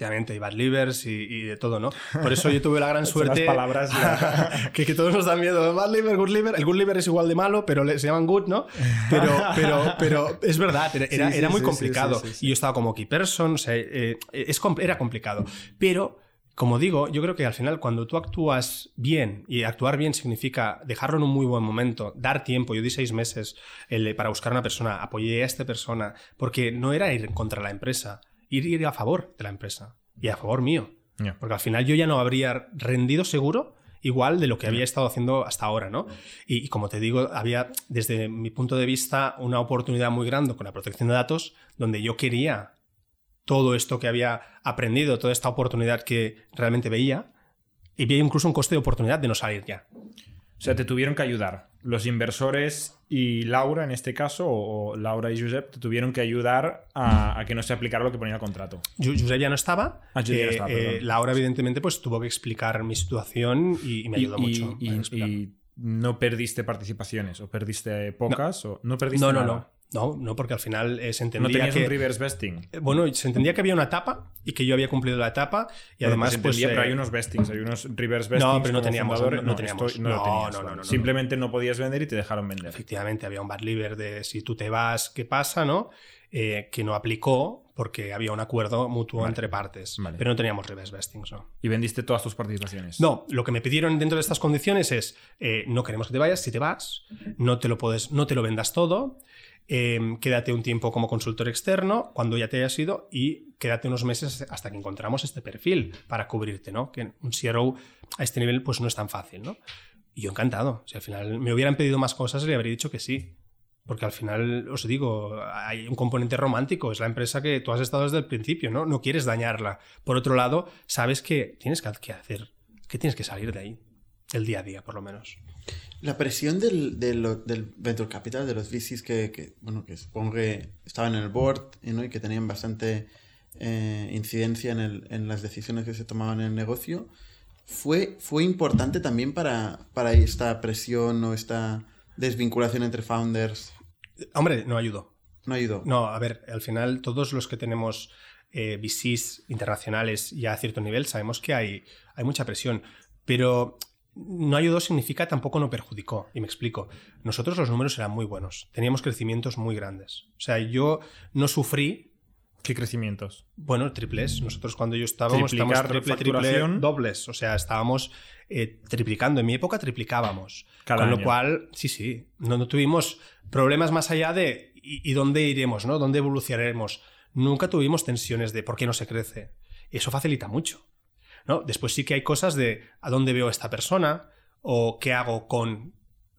Efectivamente, y bad livers y, y de todo, ¿no? Por eso yo tuve la gran [laughs] suerte. las palabras, la- [laughs] que, que todos nos dan miedo. Bad liver, good liver. El good liver es igual de malo, pero le- se llaman good, ¿no? Pero, [laughs] pero, pero es verdad, era, era- Sí, era muy sí, complicado. sí, sí. Y yo estaba como key person, o sea, eh, es, era complicado. Pero como digo, yo creo que al final cuando tú actúas bien, y actuar bien significa dejarlo en un muy buen momento, dar tiempo, yo di seis meses el- para buscar una persona, apoyé a esta persona, porque no era ir contra la empresa, ir, ir a favor de la empresa y a favor mío. Porque al final yo ya no habría rendido seguro igual de lo que había estado haciendo hasta ahora, ¿no? Y, y como te digo, había desde mi punto de vista una oportunidad muy grande con la protección de datos donde yo quería todo esto que había aprendido, toda esta oportunidad que realmente veía y veía incluso un coste de oportunidad de no salir ya. O sea, te tuvieron que ayudar. Los inversores y Laura, en este caso, o Laura y Josep, te tuvieron que ayudar a, a que no se aplicara lo que ponía el contrato. Josep ya no estaba. Ah, Josep ya no eh, estaba, eh. Laura, evidentemente, pues tuvo que explicar mi situación y, y me ayudó y, mucho. y- no perdiste participaciones, o perdiste pocas, o no perdiste no, no, nada. no. No, no, porque al final eh, se No entendía tenías que. un reverse vesting. Eh, Bueno, se entendía que había una etapa y que yo había cumplido la etapa y además pues pues, entendía, pero eh, hay unos vestings, hay unos reverse vestings. No, pero no teníamos, no- no teníamos. esto no lo No, tenías, no, no, no, no. Simplemente no podías vender y te dejaron vender. efectivamente había un bad liver de si tú te vas, ¿qué pasa? ¿no? Eh, que no aplicó porque había un acuerdo mutuo Vale. entre partes. Vale. Pero no teníamos reverse vestings, ¿no? Y vendiste todas tus participaciones. No, lo que me pidieron dentro de estas condiciones es eh, no queremos que te vayas, si te vas, no te lo puedes, no te lo vendas todo, eh, quédate un tiempo como consultor externo cuando ya te hayas ido y quédate unos meses hasta que encontramos este perfil para cubrirte, ¿no? Que un CRO a este nivel pues no es tan fácil, ¿no? Y yo encantado. Si al final me hubieran pedido más cosas, le habría dicho que sí. Porque al final, os digo, hay un componente romántico. Es la empresa que tú has estado desde el principio, ¿no? No quieres dañarla. Por otro lado, sabes que tienes que hacer, que tienes que salir de ahí. El día a día, por lo menos. La presión del, del, del Venture Capital, de los VCs que, que, bueno, que supongo que estaban en el board y, ¿no? y que tenían bastante eh, incidencia en, el- en las decisiones que se tomaban en el negocio, fue, fue importante también para, para esta presión o esta desvinculación entre founders. Hombre, no ayudó. No ayudó. No, a ver, al final todos los que tenemos eh, VCs internacionales ya a cierto nivel sabemos que hay, hay mucha presión, pero no ayudó significa tampoco no perjudicó. Y me explico. Nosotros los números eran muy buenos, teníamos crecimientos muy grandes. O sea, yo no sufrí, ¿Qué crecimientos? bueno, triples. Nosotros cuando yo estábamos, estábamos triple, triple, dobles. O sea, estábamos eh, triplicando. En mi época triplicábamos. Cada Con lo cual, sí, sí, no, no tuvimos problemas más allá de ¿y, y dónde iremos? ¿no? ¿Dónde evolucionaremos? Nunca tuvimos tensiones de por qué no se crece. Eso facilita mucho. ¿No? Después sí que hay cosas de a dónde veo a esta persona o qué hago con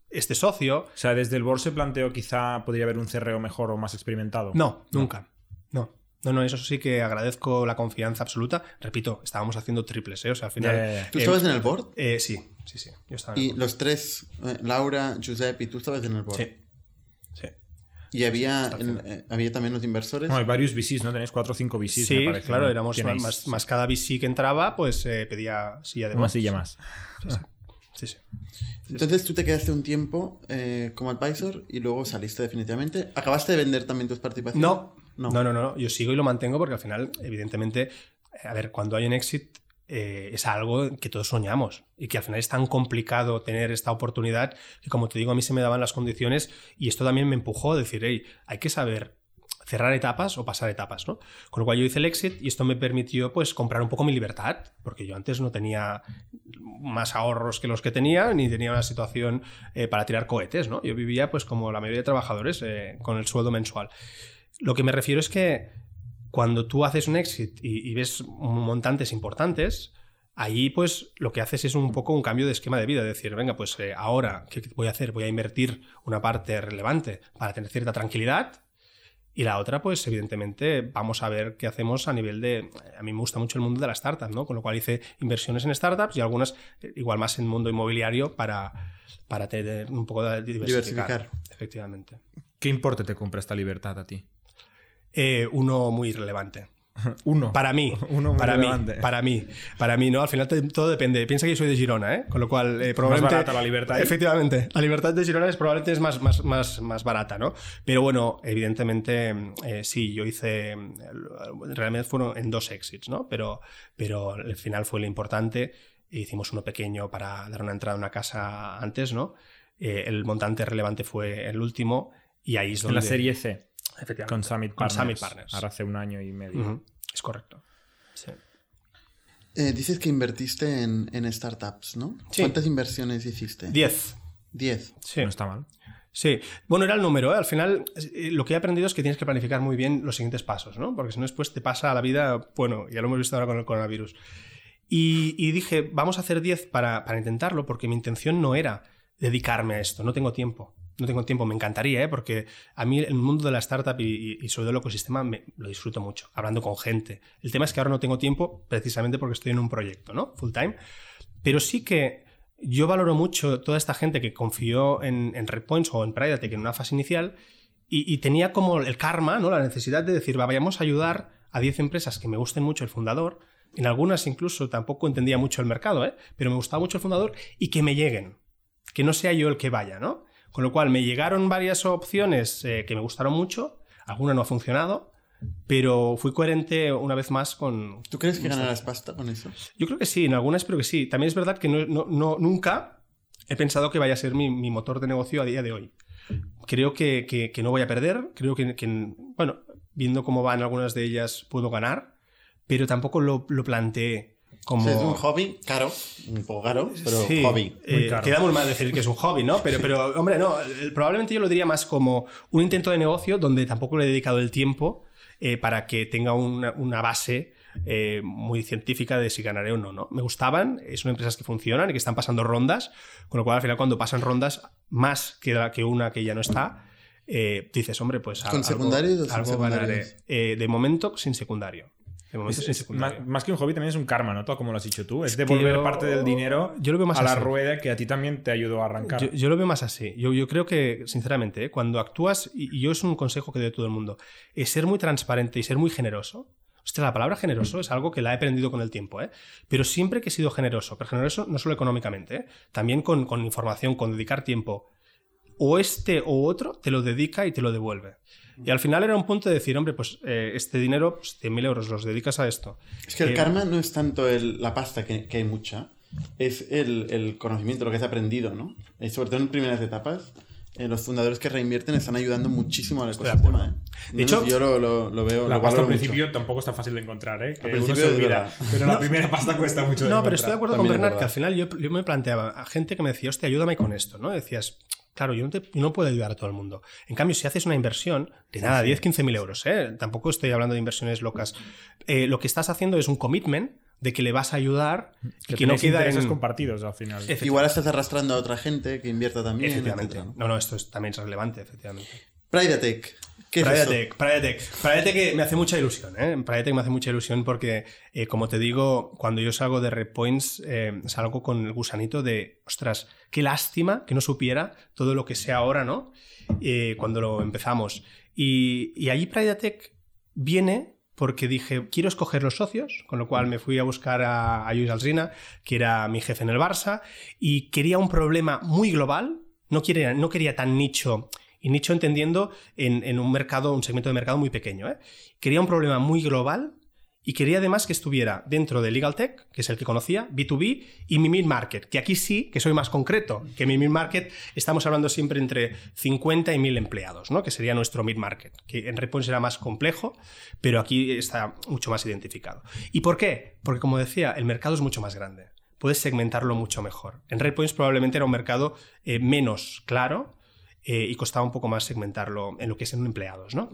este socio. O sea, desde el board se planteó quizá podría haber un CRO mejor o más experimentado. No, nunca. No. No, no, eso sí que agradezco la confianza absoluta. Repito, estábamos haciendo triples, ¿eh? O sea, al final. ¿Tú eh, estabas en el board? eh, sí, sí, sí. Yo estaba en el Y board. los tres, eh, Laura, Giuseppe y tú estabas en el board. Sí. Sí. Y había, eh, había también los inversores. Bueno, hay varios VCs, ¿no? Tenéis cuatro o cinco VCs, Sí, me parece. claro, ¿no? éramos Tenéis más, más cada VC que entraba, pues eh, pedía silla de Una voz. silla más. Sí, sí. Entonces tú te quedaste un tiempo eh, como advisor y luego saliste definitivamente. ¿Acabaste de vender también tus participaciones? No, No. no, no, no, no. Yo sigo y lo mantengo porque al final, evidentemente, a ver, cuando hay un exit eh, es algo que todos soñamos y que al final es tan complicado tener esta oportunidad que, como te digo, a mí se me daban las condiciones y esto también me empujó a decir, hey, hay que saber cerrar etapas o pasar etapas, ¿no? Con lo cual yo hice el exit y esto me permitió pues comprar un poco mi libertad, porque yo antes no tenía más ahorros que los que tenía, ni tenía una situación eh, para tirar cohetes, ¿no? Yo vivía pues como la mayoría de trabajadores eh, con el sueldo mensual. Lo que me refiero es que cuando tú haces un exit y, y ves montantes importantes, ahí pues lo que haces es un poco un cambio de esquema de vida, decir, venga, pues eh, ahora, ¿qué voy a hacer? Voy a invertir una parte relevante para tener cierta tranquilidad. Y la otra, pues evidentemente vamos a ver qué hacemos a nivel de... A mí me gusta mucho el mundo de las startups, ¿no? Con lo cual hice inversiones en startups y algunas eh, igual más en mundo inmobiliario para, para tener un poco de diversificar. Diversificar. Efectivamente. ¿Qué importe te compra esta libertad a ti? Eh, uno muy relevante. [laughs] Uno. Para mí, [laughs] Uno muy para mí, relevante. para mí, para mí, ¿no? Al final te- todo depende. Piensa que yo soy de Girona, ¿eh? Con lo cual, eh, probablemente... barata la libertad. Efectivamente, la libertad de Girona es probablemente es más, más, más, más barata, ¿no? Pero bueno, evidentemente, eh, sí, yo hice... Realmente fueron en dos exits, ¿no? Pero, pero al final fue lo importante. Hicimos uno pequeño para dar una entrada a una casa antes, ¿no? Eh, el montante relevante fue el último y ahí es En donde... la serie C, Efectivamente. con Summit Con Partners. Summit Partners. Ahora hace un año y medio. Es correcto. Sí. Eh, dices que invertiste en, en startups, ¿no? Sí. ¿Cuántas inversiones hiciste? 10. Diez. Sí. No está mal. Sí, bueno, era el número. ¿eh? Al final, eh, lo que he aprendido es que tienes que planificar muy bien los siguientes pasos, ¿no? Porque si no, después te pasa a la vida, bueno, ya lo hemos visto ahora con el coronavirus. Y, y dije, vamos a hacer 10 para, para intentarlo, porque mi intención no era dedicarme a esto, no tengo tiempo. No tengo tiempo, me encantaría, ¿eh? porque a mí el mundo de la startup y, y- y sobre todo el ecosistema me, lo disfruto mucho, hablando con gente. El tema es que ahora no tengo tiempo precisamente porque estoy en un proyecto, ¿no? Full time. Pero sí que yo valoro mucho toda esta gente que confió en, en Redpoints o en Pridatech en una fase inicial y, y tenía como el karma, ¿no? la necesidad de decir, va, vayamos a ayudar a 10 empresas que me gusten mucho el fundador. En algunas incluso tampoco entendía mucho el mercado, ¿eh? pero me gustaba mucho el fundador y que me lleguen, que no sea yo el que vaya, ¿no? Con lo cual me llegaron varias opciones eh, que me gustaron mucho, alguna no ha funcionado, pero fui coherente una vez más con, ¿Tú crees que ganarás pasta con eso? yo creo que sí, en algunas espero que sí. También es verdad que no, no- no- nunca he pensado que vaya a ser mi, mi motor de negocio a día de hoy. Creo que, que- que no voy a perder, creo que, que, bueno, viendo cómo van algunas de ellas puedo ganar, pero tampoco lo, lo planteé como... Es un hobby caro, un poco caro, pero Sí, hobby. eh, caro. queda muy mal decir que es un hobby, ¿no? Pero, pero hombre, no, probablemente yo lo diría más como un intento de negocio donde tampoco le he dedicado el tiempo eh, para que tenga una, una base eh, muy científica de si ganaré o no, no. Me gustaban, son empresas que funcionan y que están pasando rondas, con lo cual al final cuando pasan rondas, más que, la- que una que ya no está, eh, dices, hombre, pues ¿Con algo- secundarios o sin algo ganaré. secundarios? Eh, de momento, sin secundario. Es- es secundario. más, más que un hobby también es un karma, ¿no? Todo como lo has dicho tú. Es devolver yo- parte del dinero yo lo veo más a la rueda que a ti también te ayudó a arrancar. Yo, yo lo veo más así. Yo, yo creo que, sinceramente, ¿eh? cuando actúas, y, y yo es un consejo que doy a todo el mundo, es ser muy transparente y ser muy generoso. Hostia, la palabra generoso es algo que la he aprendido con el tiempo, ¿eh? Pero siempre que he sido generoso, pero generoso no solo económicamente, ¿eh? también con, con información, con dedicar tiempo. O este o otro te lo dedica y te lo devuelve. Y al final era un punto de decir, hombre, pues eh, este dinero, pues, 100.000 euros, los dedicas a esto. Es que el Eh, karma no es tanto el- la pasta, que, que hay mucha, es el, el conocimiento, lo que has aprendido, ¿no? Y sobre todo en primeras etapas, eh, los fundadores que reinvierten están ayudando muchísimo al de ecosistema. acuerdo. ¿eh? De Entonces, hecho, yo lo, lo- lo veo. La lo pasta al mucho. principio tampoco es tan fácil de encontrar, ¿eh? Que Al uno se olvida. Pero la primera pasta cuesta mucho de No, pero estoy de acuerdo También con Bernard, que al final yo, yo me planteaba a gente que me decía, hostia, ayúdame con esto, ¿no? Decías, claro, yo no, te- yo no puedo ayudar a todo el mundo. En cambio, si haces una inversión de nada, 10, 15 mil euros, ¿eh? Tampoco estoy hablando de inversiones locas. Eh, lo que estás haciendo es un commitment de que le vas a ayudar y Que, que no queda en... compartidos al final. Efectivamente. Igual estás arrastrando a otra gente que invierta también. Efectivamente. etcétera, No, ¿no? no, esto es, también es relevante, efectivamente. Pridatech. ¿Qué es eso? Pridatech, Pridatech. Pridatech me hace mucha ilusión, ¿eh? Me hace mucha ilusión porque, eh, como te digo, cuando yo salgo de Redpoints, eh, salgo con el gusanito de, ostras, qué lástima que no supiera todo lo que sé ahora, ¿no? Eh, cuando lo empezamos. Y, y allí Pridatech viene porque dije, quiero escoger los socios, con lo cual me fui a buscar a, a Lluís Alsina, que era mi jefe en el Barça, y quería un problema muy global, no quería, no quería tan nicho, y nicho entendiendo en, en un mercado, un segmento de mercado muy pequeño. ¿eh? Quería un problema muy global y quería además que estuviera dentro de Legal Tech, que es el que conocía, B2B, y mi mid-market, que aquí sí que soy más concreto, que mi mid-market estamos hablando siempre entre 50 y 1000 empleados, ¿no? que sería nuestro mid-market, que en Redpoint será más complejo, pero aquí está mucho más identificado. ¿Y por qué? Porque como decía, el mercado es mucho más grande. Puedes segmentarlo mucho mejor. En Redpoints probablemente era un mercado eh, menos claro eh, y costaba un poco más segmentarlo en lo que es empleados, ¿no?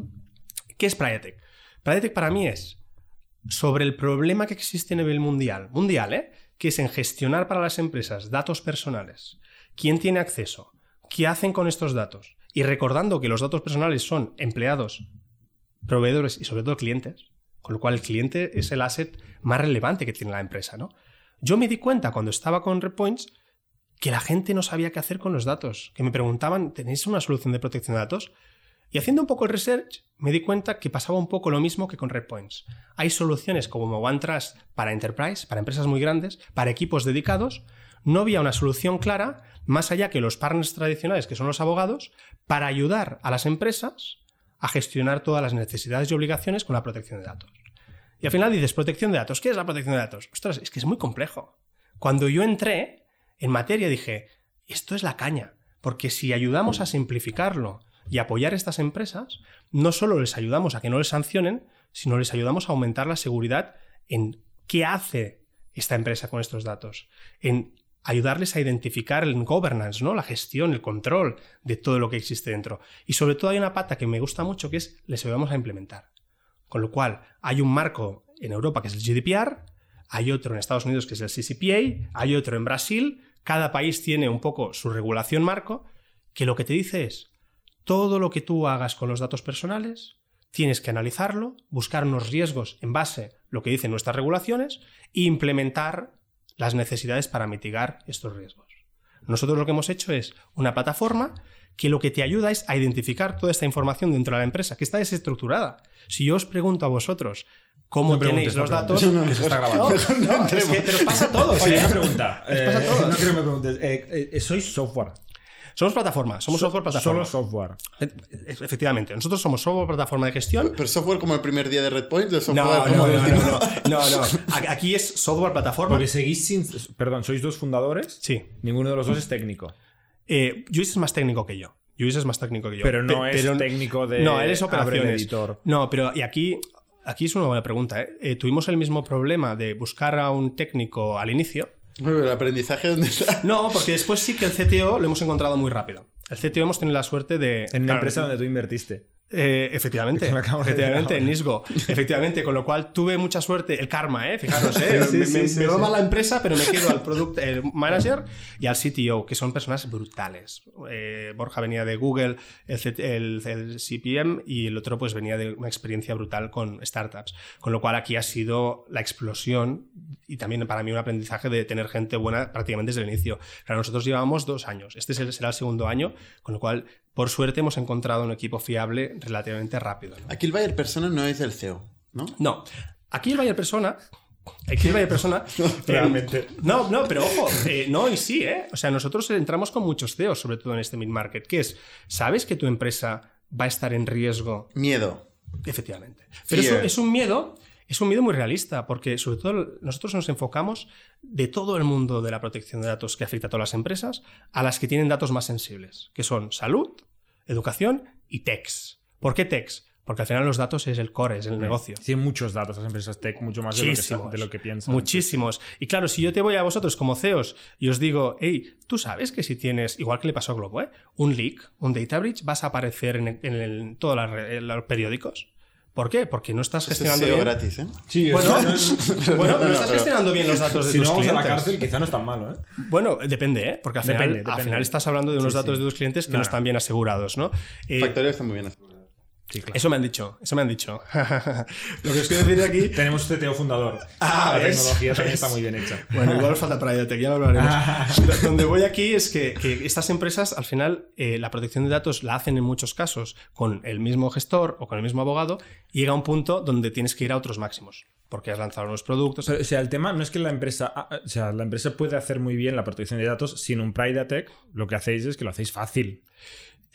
¿Qué es Priatech? Priatech para mí es sobre el problema que existe a nivel mundial, mundial, ¿eh? que es en gestionar para las empresas datos personales, quién tiene acceso, qué hacen con estos datos, y recordando que los datos personales son empleados, proveedores y sobre todo clientes, con lo cual el cliente es el asset más relevante que tiene la empresa, ¿no? Yo me di cuenta cuando estaba con Repoints que la gente no sabía qué hacer con los datos, que me preguntaban, ¿tenéis una solución de protección de datos? Y haciendo un poco el research, me di cuenta que pasaba un poco lo mismo que con Redpoints. Hay soluciones como OneTrust para Enterprise, para empresas muy grandes, para equipos dedicados. No había una solución clara, más allá que los partners tradicionales, que son los abogados, para ayudar a las empresas a gestionar todas las necesidades y obligaciones con la protección de datos. Y al final dices, protección de datos, ¿qué es la protección de datos? Ostras, es que es muy complejo. Cuando yo entré en materia dije, esto es la caña, porque si ayudamos a simplificarlo y apoyar a estas empresas, no solo les ayudamos a que no les sancionen, sino les ayudamos a aumentar la seguridad en qué hace esta empresa con estos datos? En ayudarles a identificar el governance, ¿no? La gestión, el control de todo lo que existe dentro. Y sobre todo hay una pata que me gusta mucho que es les ayudamos a implementar. Con lo cual, hay un marco en Europa que es el GDPR, hay otro en Estados Unidos que es el CCPA, hay otro en Brasil, cada país tiene un poco su regulación marco, que lo que te dice es, todo lo que tú hagas con los datos personales, tienes que analizarlo, buscar unos riesgos en base a lo que dicen nuestras regulaciones e implementar las necesidades para mitigar estos riesgos. Nosotros lo que hemos hecho es una plataforma que lo que te ayuda es a identificar toda esta información dentro de la empresa, que está desestructurada. Si yo os pregunto a vosotros cómo No tenéis los no datos... preguntes, que se está grabando. No, no, es que te los pasa a todos. Oye, ¿eh? una pregunta. [laughs] Les pasa a Eh, todos. no quiero que me preguntes. Eh, eh, ¿Sois software? Somos plataforma, somos software plataforma. Solo software. E- Efectivamente, nosotros somos software plataforma de gestión. Pero software como el primer día de Redpoint, el software No, como no, el no, no, no, no, no. Aquí es software plataforma. Porque seguís sin. Perdón, sois dos fundadores. Sí. Ninguno de los dos es técnico. Eh, Luis es más técnico que yo. Luis es más técnico que yo. Pero no Pe- es técnico de No, él es operaciones. editor. No, pero y aquí, aquí es una buena pregunta. ¿eh? Eh, tuvimos el mismo problema de buscar a un técnico al inicio. Bueno, ¿El aprendizaje dónde está? [laughs] No, porque después sí que el CTO lo hemos encontrado muy rápido. El CTO hemos tenido la suerte de... En una claro, empresa donde tú invertiste. Eh, efectivamente, [laughs] efectivamente, en Nisgo. Efectivamente, con lo cual tuve mucha suerte. El karma, ¿eh? Fijaros, ¿eh? [laughs] Sí, me sí, me- sí, me mal la empresa, pero me quedo al product el manager y al CTO, que son personas brutales. Eh, Borja venía de Google, el, el- el CPM, y el otro pues venía de una experiencia brutal con startups. Con lo cual aquí ha sido la explosión y también para mí un aprendizaje de tener gente buena prácticamente desde el inicio. Claro, nosotros llevamos dos años. Este será el segundo año, con lo cual, por suerte, hemos encontrado un equipo fiable relativamente rápido. ¿no? Aquí el Bayer Persona no es el CEO, ¿no? No, aquí el Bayer Persona. Aquí el Bayer Persona. [laughs] Realmente. eh, no, no, pero ojo, eh, no y sí, ¿eh? O sea, nosotros entramos con muchos CEOs, sobre todo en este mid-market, que es, ¿sabes que tu empresa va a estar en riesgo? Miedo. Efectivamente. Pero es un, Fear. es un miedo. Es un miedo muy realista, porque sobre todo nosotros nos enfocamos de todo el mundo de la protección de datos que afecta a todas las empresas a las que tienen datos más sensibles, que son salud, educación y techs. ¿Por qué techs? Porque al final los datos es el core, es el negocio. Tienen muchos datos las empresas tech, mucho más de lo que, sa- Muchísimos. de lo que piensan. Muchísimos. Y claro, si yo te voy a vosotros como CEOs y os digo, hey, tú sabes que si tienes, igual que le pasó a Globo, ¿eh? un leak, un data breach, vas a aparecer en, en el- todos en los periódicos. ¿Por qué? Porque no estás Esto es gestionando bien. gratis, ¿eh? Sí, Bueno, eso- [laughs] bueno, No, no, no, estás pero- gestionando bien los datos de si tus no vamos a clientes. la cárcel, quizá no es tan malo, ¿eh? Bueno, depende, ¿eh? Porque al final, Depende, al depende. final estás hablando de unos Sí, datos sí. de tus clientes que No, no, no. están bien asegurados, ¿no? Eh, Factorio está muy bien. Sí, claro. eso me han dicho, eso me han dicho. [laughs] Lo que os quiero decir aquí [laughs] Tenemos CTO fundador. Ah, la ¿ves? tecnología también ¿Ves? está muy bien hecha. Bueno, igual falta Pride ya lo hablaremos. [laughs] Donde voy aquí es que, que estas empresas, al final, eh, la protección de datos la hacen en muchos casos con el mismo gestor o con el mismo abogado, y llega un punto donde tienes que ir a otros máximos, porque has lanzado unos productos. Pero, o sea, el tema no es que la empresa. ah, O sea, la empresa puede hacer muy bien la protección de datos sin un Pride Tech. Lo que hacéis es que lo hacéis fácil.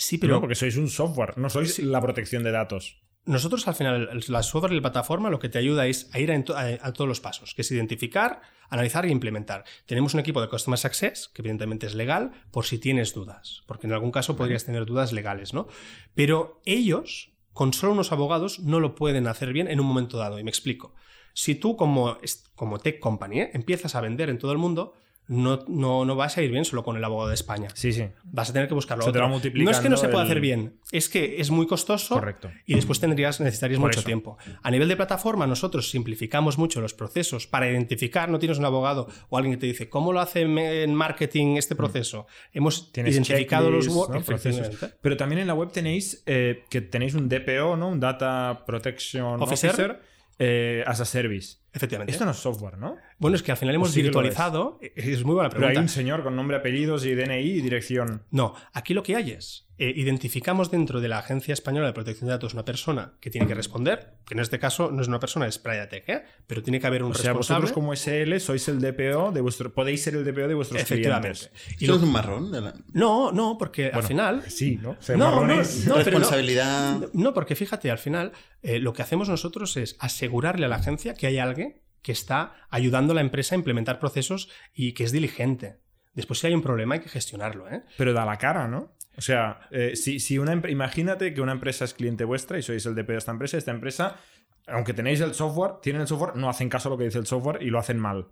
Sí, Pero pero porque sois un software, no sois la protección de datos. nosotros al final, la software y la plataforma lo que te ayuda es a ir a, todos los pasos, que es identificar, analizar e implementar. Tenemos un equipo de Customer Success, que evidentemente es legal, por si tienes dudas, porque en algún caso podrías tener dudas legales, ¿no? Pero ellos, con solo unos abogados, no lo pueden hacer bien en un momento dado, y me explico. Si tú como, como tech company ¿eh? empiezas a vender en todo el mundo, no, no, no vas a ir bien solo con el abogado de España. Sí, sí. Vas a tener que buscarlo. Se te va no es que no se pueda el- hacer bien, es que es muy costoso Correcto. y después tendrías, necesitarías Por mucho eso. tiempo. A nivel de plataforma, nosotros simplificamos mucho los procesos para identificar, no tienes un abogado o alguien que te dice, ¿cómo lo hace en marketing este proceso? Hemos Mm. Identificado los procesos. Pero también en la web tenéis eh, que tenéis un DPO, ¿no? Un Data Protection Officer. Officer, eh, as a service. Efectivamente. Esto no es software, ¿no? Bueno, es que al final hemos sí virtualizado. Es muy buena Pero hay pregunta. un señor con nombre, apellidos y DNI y dirección. No, aquí lo que hay es, eh, identificamos dentro de la Agencia Española de Protección de Datos una persona que tiene que responder, que en este caso no es una persona, es Priatec, ¿eh? pero tiene que haber un O sea, responsable. vosotros como SL sois el DPO de vuestro. Podéis ser el DPO de vuestros Efectivamente. clientes. Y ¿Eso lo- es un marrón? de la- No, no, porque al final... Sí, ¿no? O sea, No, no, pero no. Responsabilidad. No, porque fíjate, al final eh, lo que hacemos nosotros es asegurarle a la agencia que hay alguien que está ayudando a la empresa a implementar procesos y que es diligente. Después, si hay un problema, hay que gestionarlo. ¿eh? Pero da la cara, ¿no? O sea, eh, si, si una imagínate que una empresa es cliente vuestra y sois el DP de esta empresa, esta empresa, aunque tenéis el software, tienen el software, no hacen caso a lo que dice el software y lo hacen mal.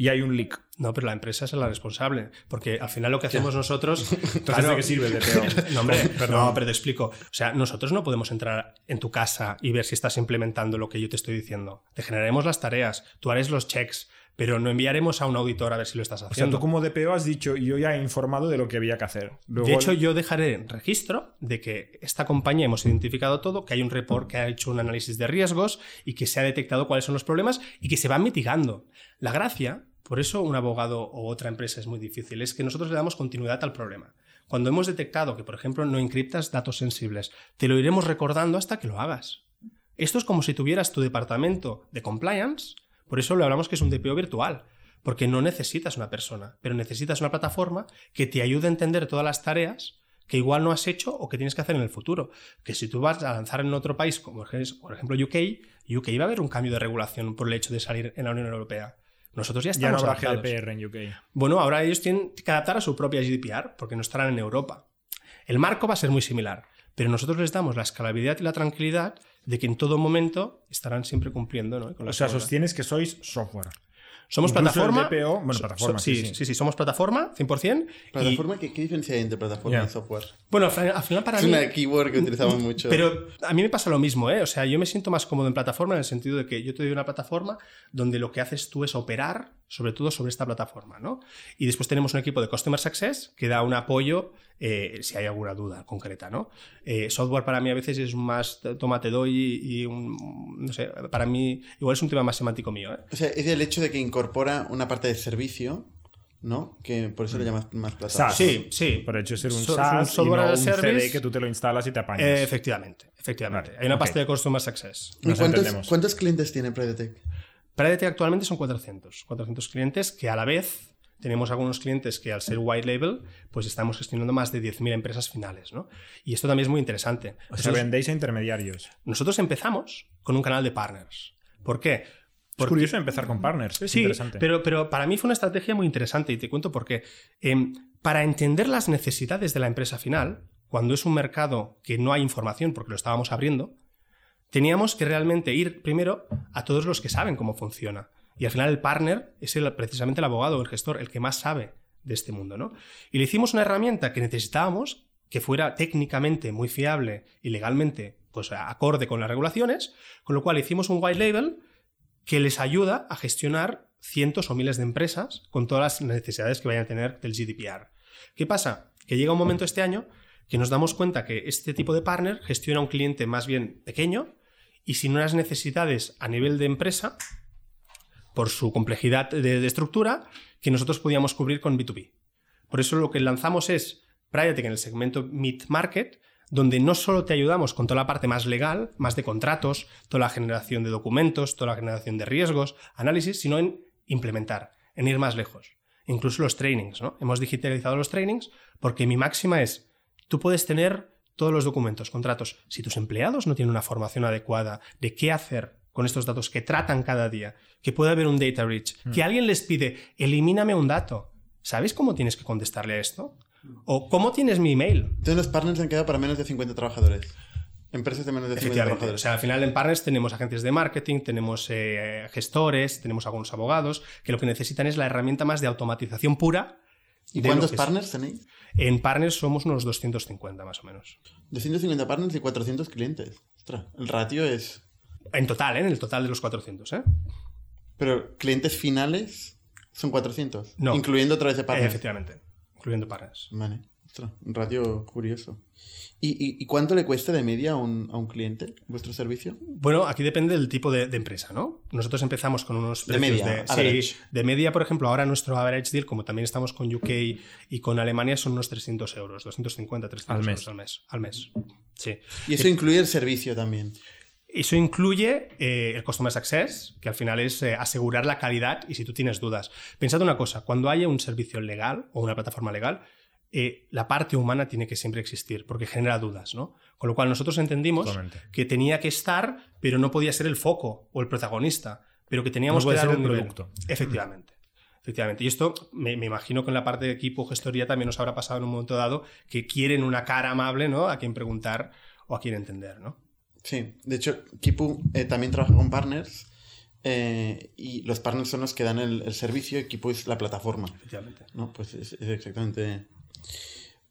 y hay un leak. No, pero la empresa es la responsable. Porque al final lo que hacemos nosotros. Entonces, ¿de qué sirve el DPO? [laughs] no, hombre, [laughs] no, pero te explico. O sea, nosotros no podemos entrar en tu casa y ver si estás implementando lo que yo te estoy diciendo. Te generaremos las tareas, tú harás los checks, pero no enviaremos a un auditor a ver si lo estás O sea, haciendo. tú como DPO has dicho, yo ya he informado de lo que había que hacer. Luego- De hecho, yo dejaré registro de que esta compañía hemos identificado todo, que hay un report que ha hecho un análisis de riesgos y que se ha detectado cuáles son los problemas y que se van mitigando. La gracia, por eso un abogado o otra empresa es muy difícil, es que nosotros le damos continuidad al problema. Cuando hemos detectado que, por ejemplo, no encriptas datos sensibles, te lo iremos recordando hasta que lo hagas. Esto es como si tuvieras tu departamento de compliance, por eso le hablamos que es un DPO virtual, porque no necesitas una persona, pero necesitas una plataforma que te ayude a entender todas las tareas que igual no has hecho o que tienes que hacer en el futuro. Que si tú vas a lanzar en otro país, como es, por ejemplo UK, UK va a haber un cambio de regulación por el hecho de salir en la Unión Europea. Nosotros ya ya no estamos habrá adaptados. GDPR en UK. Bueno, ahora ellos tienen que adaptar a su propia GDPR porque no estarán en Europa. El marco va a ser muy similar, pero nosotros les damos la escalabilidad y la tranquilidad de que en todo momento estarán siempre cumpliendo. ¿no? Con O sea, sostienes que sois software. somos incluso plataforma. DPO, bueno, plataforma, so- sí, sí, sí. sí, sí, somos plataforma, 100%. y- ¿Plataforma? ¿Qué, qué diferencia hay entre plataforma y software? bueno, al final, al final para Es mí. una keyword que utilizamos mucho. Pero a mí me pasa lo mismo, ¿eh? O sea, yo me siento más cómodo en plataforma en el sentido de que yo te doy una plataforma donde lo que haces tú es operar, sobre todo sobre esta plataforma, ¿no? Y después tenemos un equipo de Customer Success que da un apoyo eh, si hay alguna duda concreta, ¿no? Eh, software para mí a veces es más toma, te doy y, y un, no sé, para mí igual es un tema más semántico mío, ¿eh? O sea, es el hecho de que incorpora una parte de servicio, ¿no? Que por Mm. eso le llamas más plataforma. Sí, sí. Por hecho de ser un So- SaaS software y no un service. CD que tú te lo instalas y te apañas. Eh, efectivamente, efectivamente. Vale, hay una ok. parte de Customer Success. ¿Y Nos cuántos, entendemos. cuántos clientes tiene Predetec? Predete actualmente son 400. 400 clientes que a la vez tenemos algunos clientes que al ser white label, pues estamos gestionando más de 10.000 empresas finales, ¿no? Y esto también es muy interesante. o sea, vendéis a intermediarios. nosotros empezamos con un canal de partners. ¿Por qué? Es curioso empezar con partners. Es Sí, interesante. pero, pero para mí fue una estrategia muy interesante y te cuento por qué. Em, para entender las necesidades de la empresa final, cuando es un mercado que no hay información porque lo estábamos abriendo, teníamos que realmente ir primero a todos los que saben cómo funciona. Y al final el partner es el- precisamente el abogado o el gestor, el que más sabe de este mundo. ¿no? Y le hicimos una herramienta que necesitábamos, que fuera técnicamente muy fiable y legalmente pues, acorde con las regulaciones, con lo cual hicimos un white label que les ayuda a gestionar cientos o miles de empresas con todas las necesidades que vayan a tener del GDPR. ¿Qué pasa? Que llega un momento este año que nos damos cuenta que este tipo de partner gestiona un cliente más bien pequeño y sin unas necesidades a nivel de empresa, por su complejidad de, estructura, que nosotros podíamos cubrir con B2B. Por eso lo que lanzamos es Priatec en el segmento mid-market, donde no solo te ayudamos con toda la parte más legal, más de contratos, toda la generación de documentos, toda la generación de riesgos, análisis, sino en implementar, en ir más lejos. Incluso los trainings, ¿no? Hemos digitalizado los trainings porque mi máxima es, tú puedes tener todos los documentos, contratos. Si tus empleados no tienen una formación adecuada de qué hacer con estos datos que tratan cada día, que puede haber un data breach, que alguien les pide, elimíname un dato. ¿Sabes cómo tienes que contestarle a esto? ¿O cómo tienes mi email? Entonces los partners han quedado para menos de 50 trabajadores. Empresas de menos de 50 Efectivamente. O trabajadores. sea, al final en partners tenemos agentes de marketing, tenemos eh, gestores, tenemos algunos abogados que lo que necesitan es la herramienta más de automatización pura. ¿Y cuántos partners tenéis? En partners somos unos 250 más o menos. 250 partners y 400 clientes. Ostras, el ratio es... En total, ¿eh? en el total de los 400. ¿eh? Pero clientes finales son 400. No. Incluyendo otra vez de Eh, partners. efectivamente, incluyendo partners. Vale. Ostras, un ratio curioso. ¿Y, y, y cuánto le cuesta de media a un, a un cliente vuestro servicio? Bueno, aquí depende del tipo de, de empresa, ¿no? Nosotros empezamos con unos De precios media, de, sí, de media, por ejemplo, ahora nuestro average deal, como también estamos con UK y con Alemania, son unos 300 euros, 250, 300 Al mes. euros al mes. Al mes. Sí. Y eso incluye el servicio también. Eso incluye eh, el Customer Success, que al final es eh, asegurar la calidad y si tú tienes dudas. Pensad una cosa, cuando haya un servicio legal o una plataforma legal, eh, la parte humana tiene que siempre existir porque genera dudas, ¿no? Con lo cual nosotros entendimos Totalmente. que tenía que estar, pero no podía ser el foco o el protagonista, pero que teníamos No que dar ser un el nivel. producto. Efectivamente. Efectivamente. Y esto me, me imagino que en la parte de equipo gestoría también nos habrá pasado en un momento dado que quieren una cara amable, ¿no? A quien preguntar o a quien entender, ¿no? Sí. De hecho, Kipu eh, también trabaja con partners. eh, y los partners son los que dan el, el servicio, equipo es la plataforma. Efectivamente. No, pues es, es exactamente.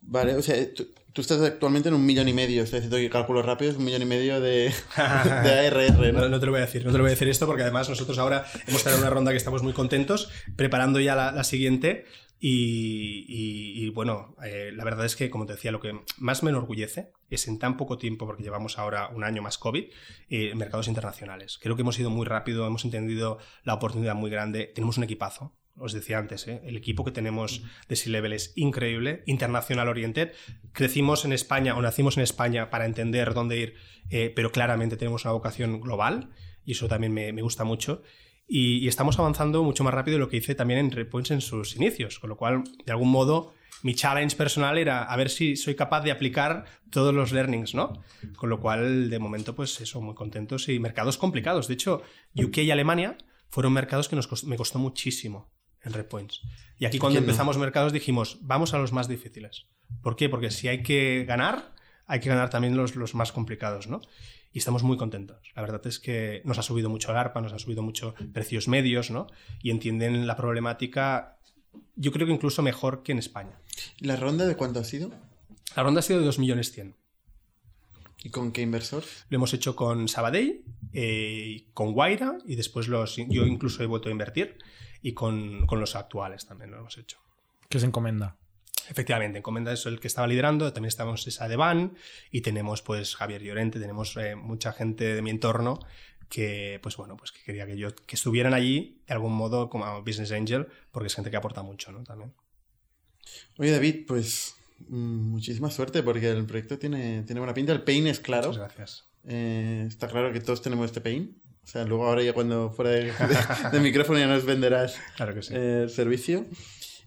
Vale, o sea, tú, tú estás actualmente en un millón y medio, estoy haciendo aquí cálculos rápidos, un millón y medio de, [laughs] de ARR, ¿no? No, no te lo voy a decir, no te lo voy a decir esto porque además nosotros ahora hemos tenido una ronda que estamos muy contentos, preparando ya la, la siguiente y, y- y, bueno, eh, la verdad es que, como te decía, lo que más me enorgullece es en tan poco tiempo, porque llevamos ahora un año más COVID, eh, mercados internacionales. Creo que hemos ido muy rápido, hemos entendido la oportunidad muy grande, tenemos un equipazo. Os decía antes, ¿eh? el equipo que tenemos de C-Level es increíble, internacional oriented. Crecimos en España o nacimos en España para entender dónde ir, eh, pero claramente tenemos una vocación global y eso también me, me gusta mucho. Y, y estamos avanzando mucho más rápido de lo que hice también en Redpoints en sus inicios, con lo cual, de algún modo, mi challenge personal era a ver si soy capaz de aplicar todos los learnings, ¿no? Con lo cual, de momento, pues eso, muy contentos y mercados complicados. De hecho, UK y Alemania fueron mercados que nos me costó muchísimo en Redpoints. Y aquí cuando ¿Quién no? empezamos mercados dijimos, vamos a los más difíciles. ¿Por qué? Porque si hay que ganar, hay que ganar también los, los más complicados, ¿no? Y estamos muy contentos. La verdad es que nos ha subido mucho el ARPA, nos ha subido mucho precios medios, ¿no? Y entienden la problemática, yo creo que incluso mejor que en España. ¿La ronda de cuánto ha sido? La ronda ha sido de 2 millones 100. ¿Y con qué inversor? Lo hemos hecho con Sabadell, eh, con Guaira y después los, yo incluso he vuelto a invertir y con, con los actuales también lo hemos hecho. Que se encomenda. Efectivamente, Encomenda es el que estaba liderando, también estamos esa de Van y tenemos pues Javier Llorente, tenemos eh, mucha gente de mi entorno que pues bueno, pues que quería que yo que estuvieran allí de algún modo como business angel, porque es gente que aporta mucho, ¿no? También. Oye, David, pues mm, muchísima suerte porque el proyecto tiene, tiene buena pinta. El pain es claro. Muchas gracias. Eh, está claro que todos tenemos este pain. O sea, luego ahora ya cuando fuera de, de- de micrófono ya nos venderás Claro que sí. eh, servicio.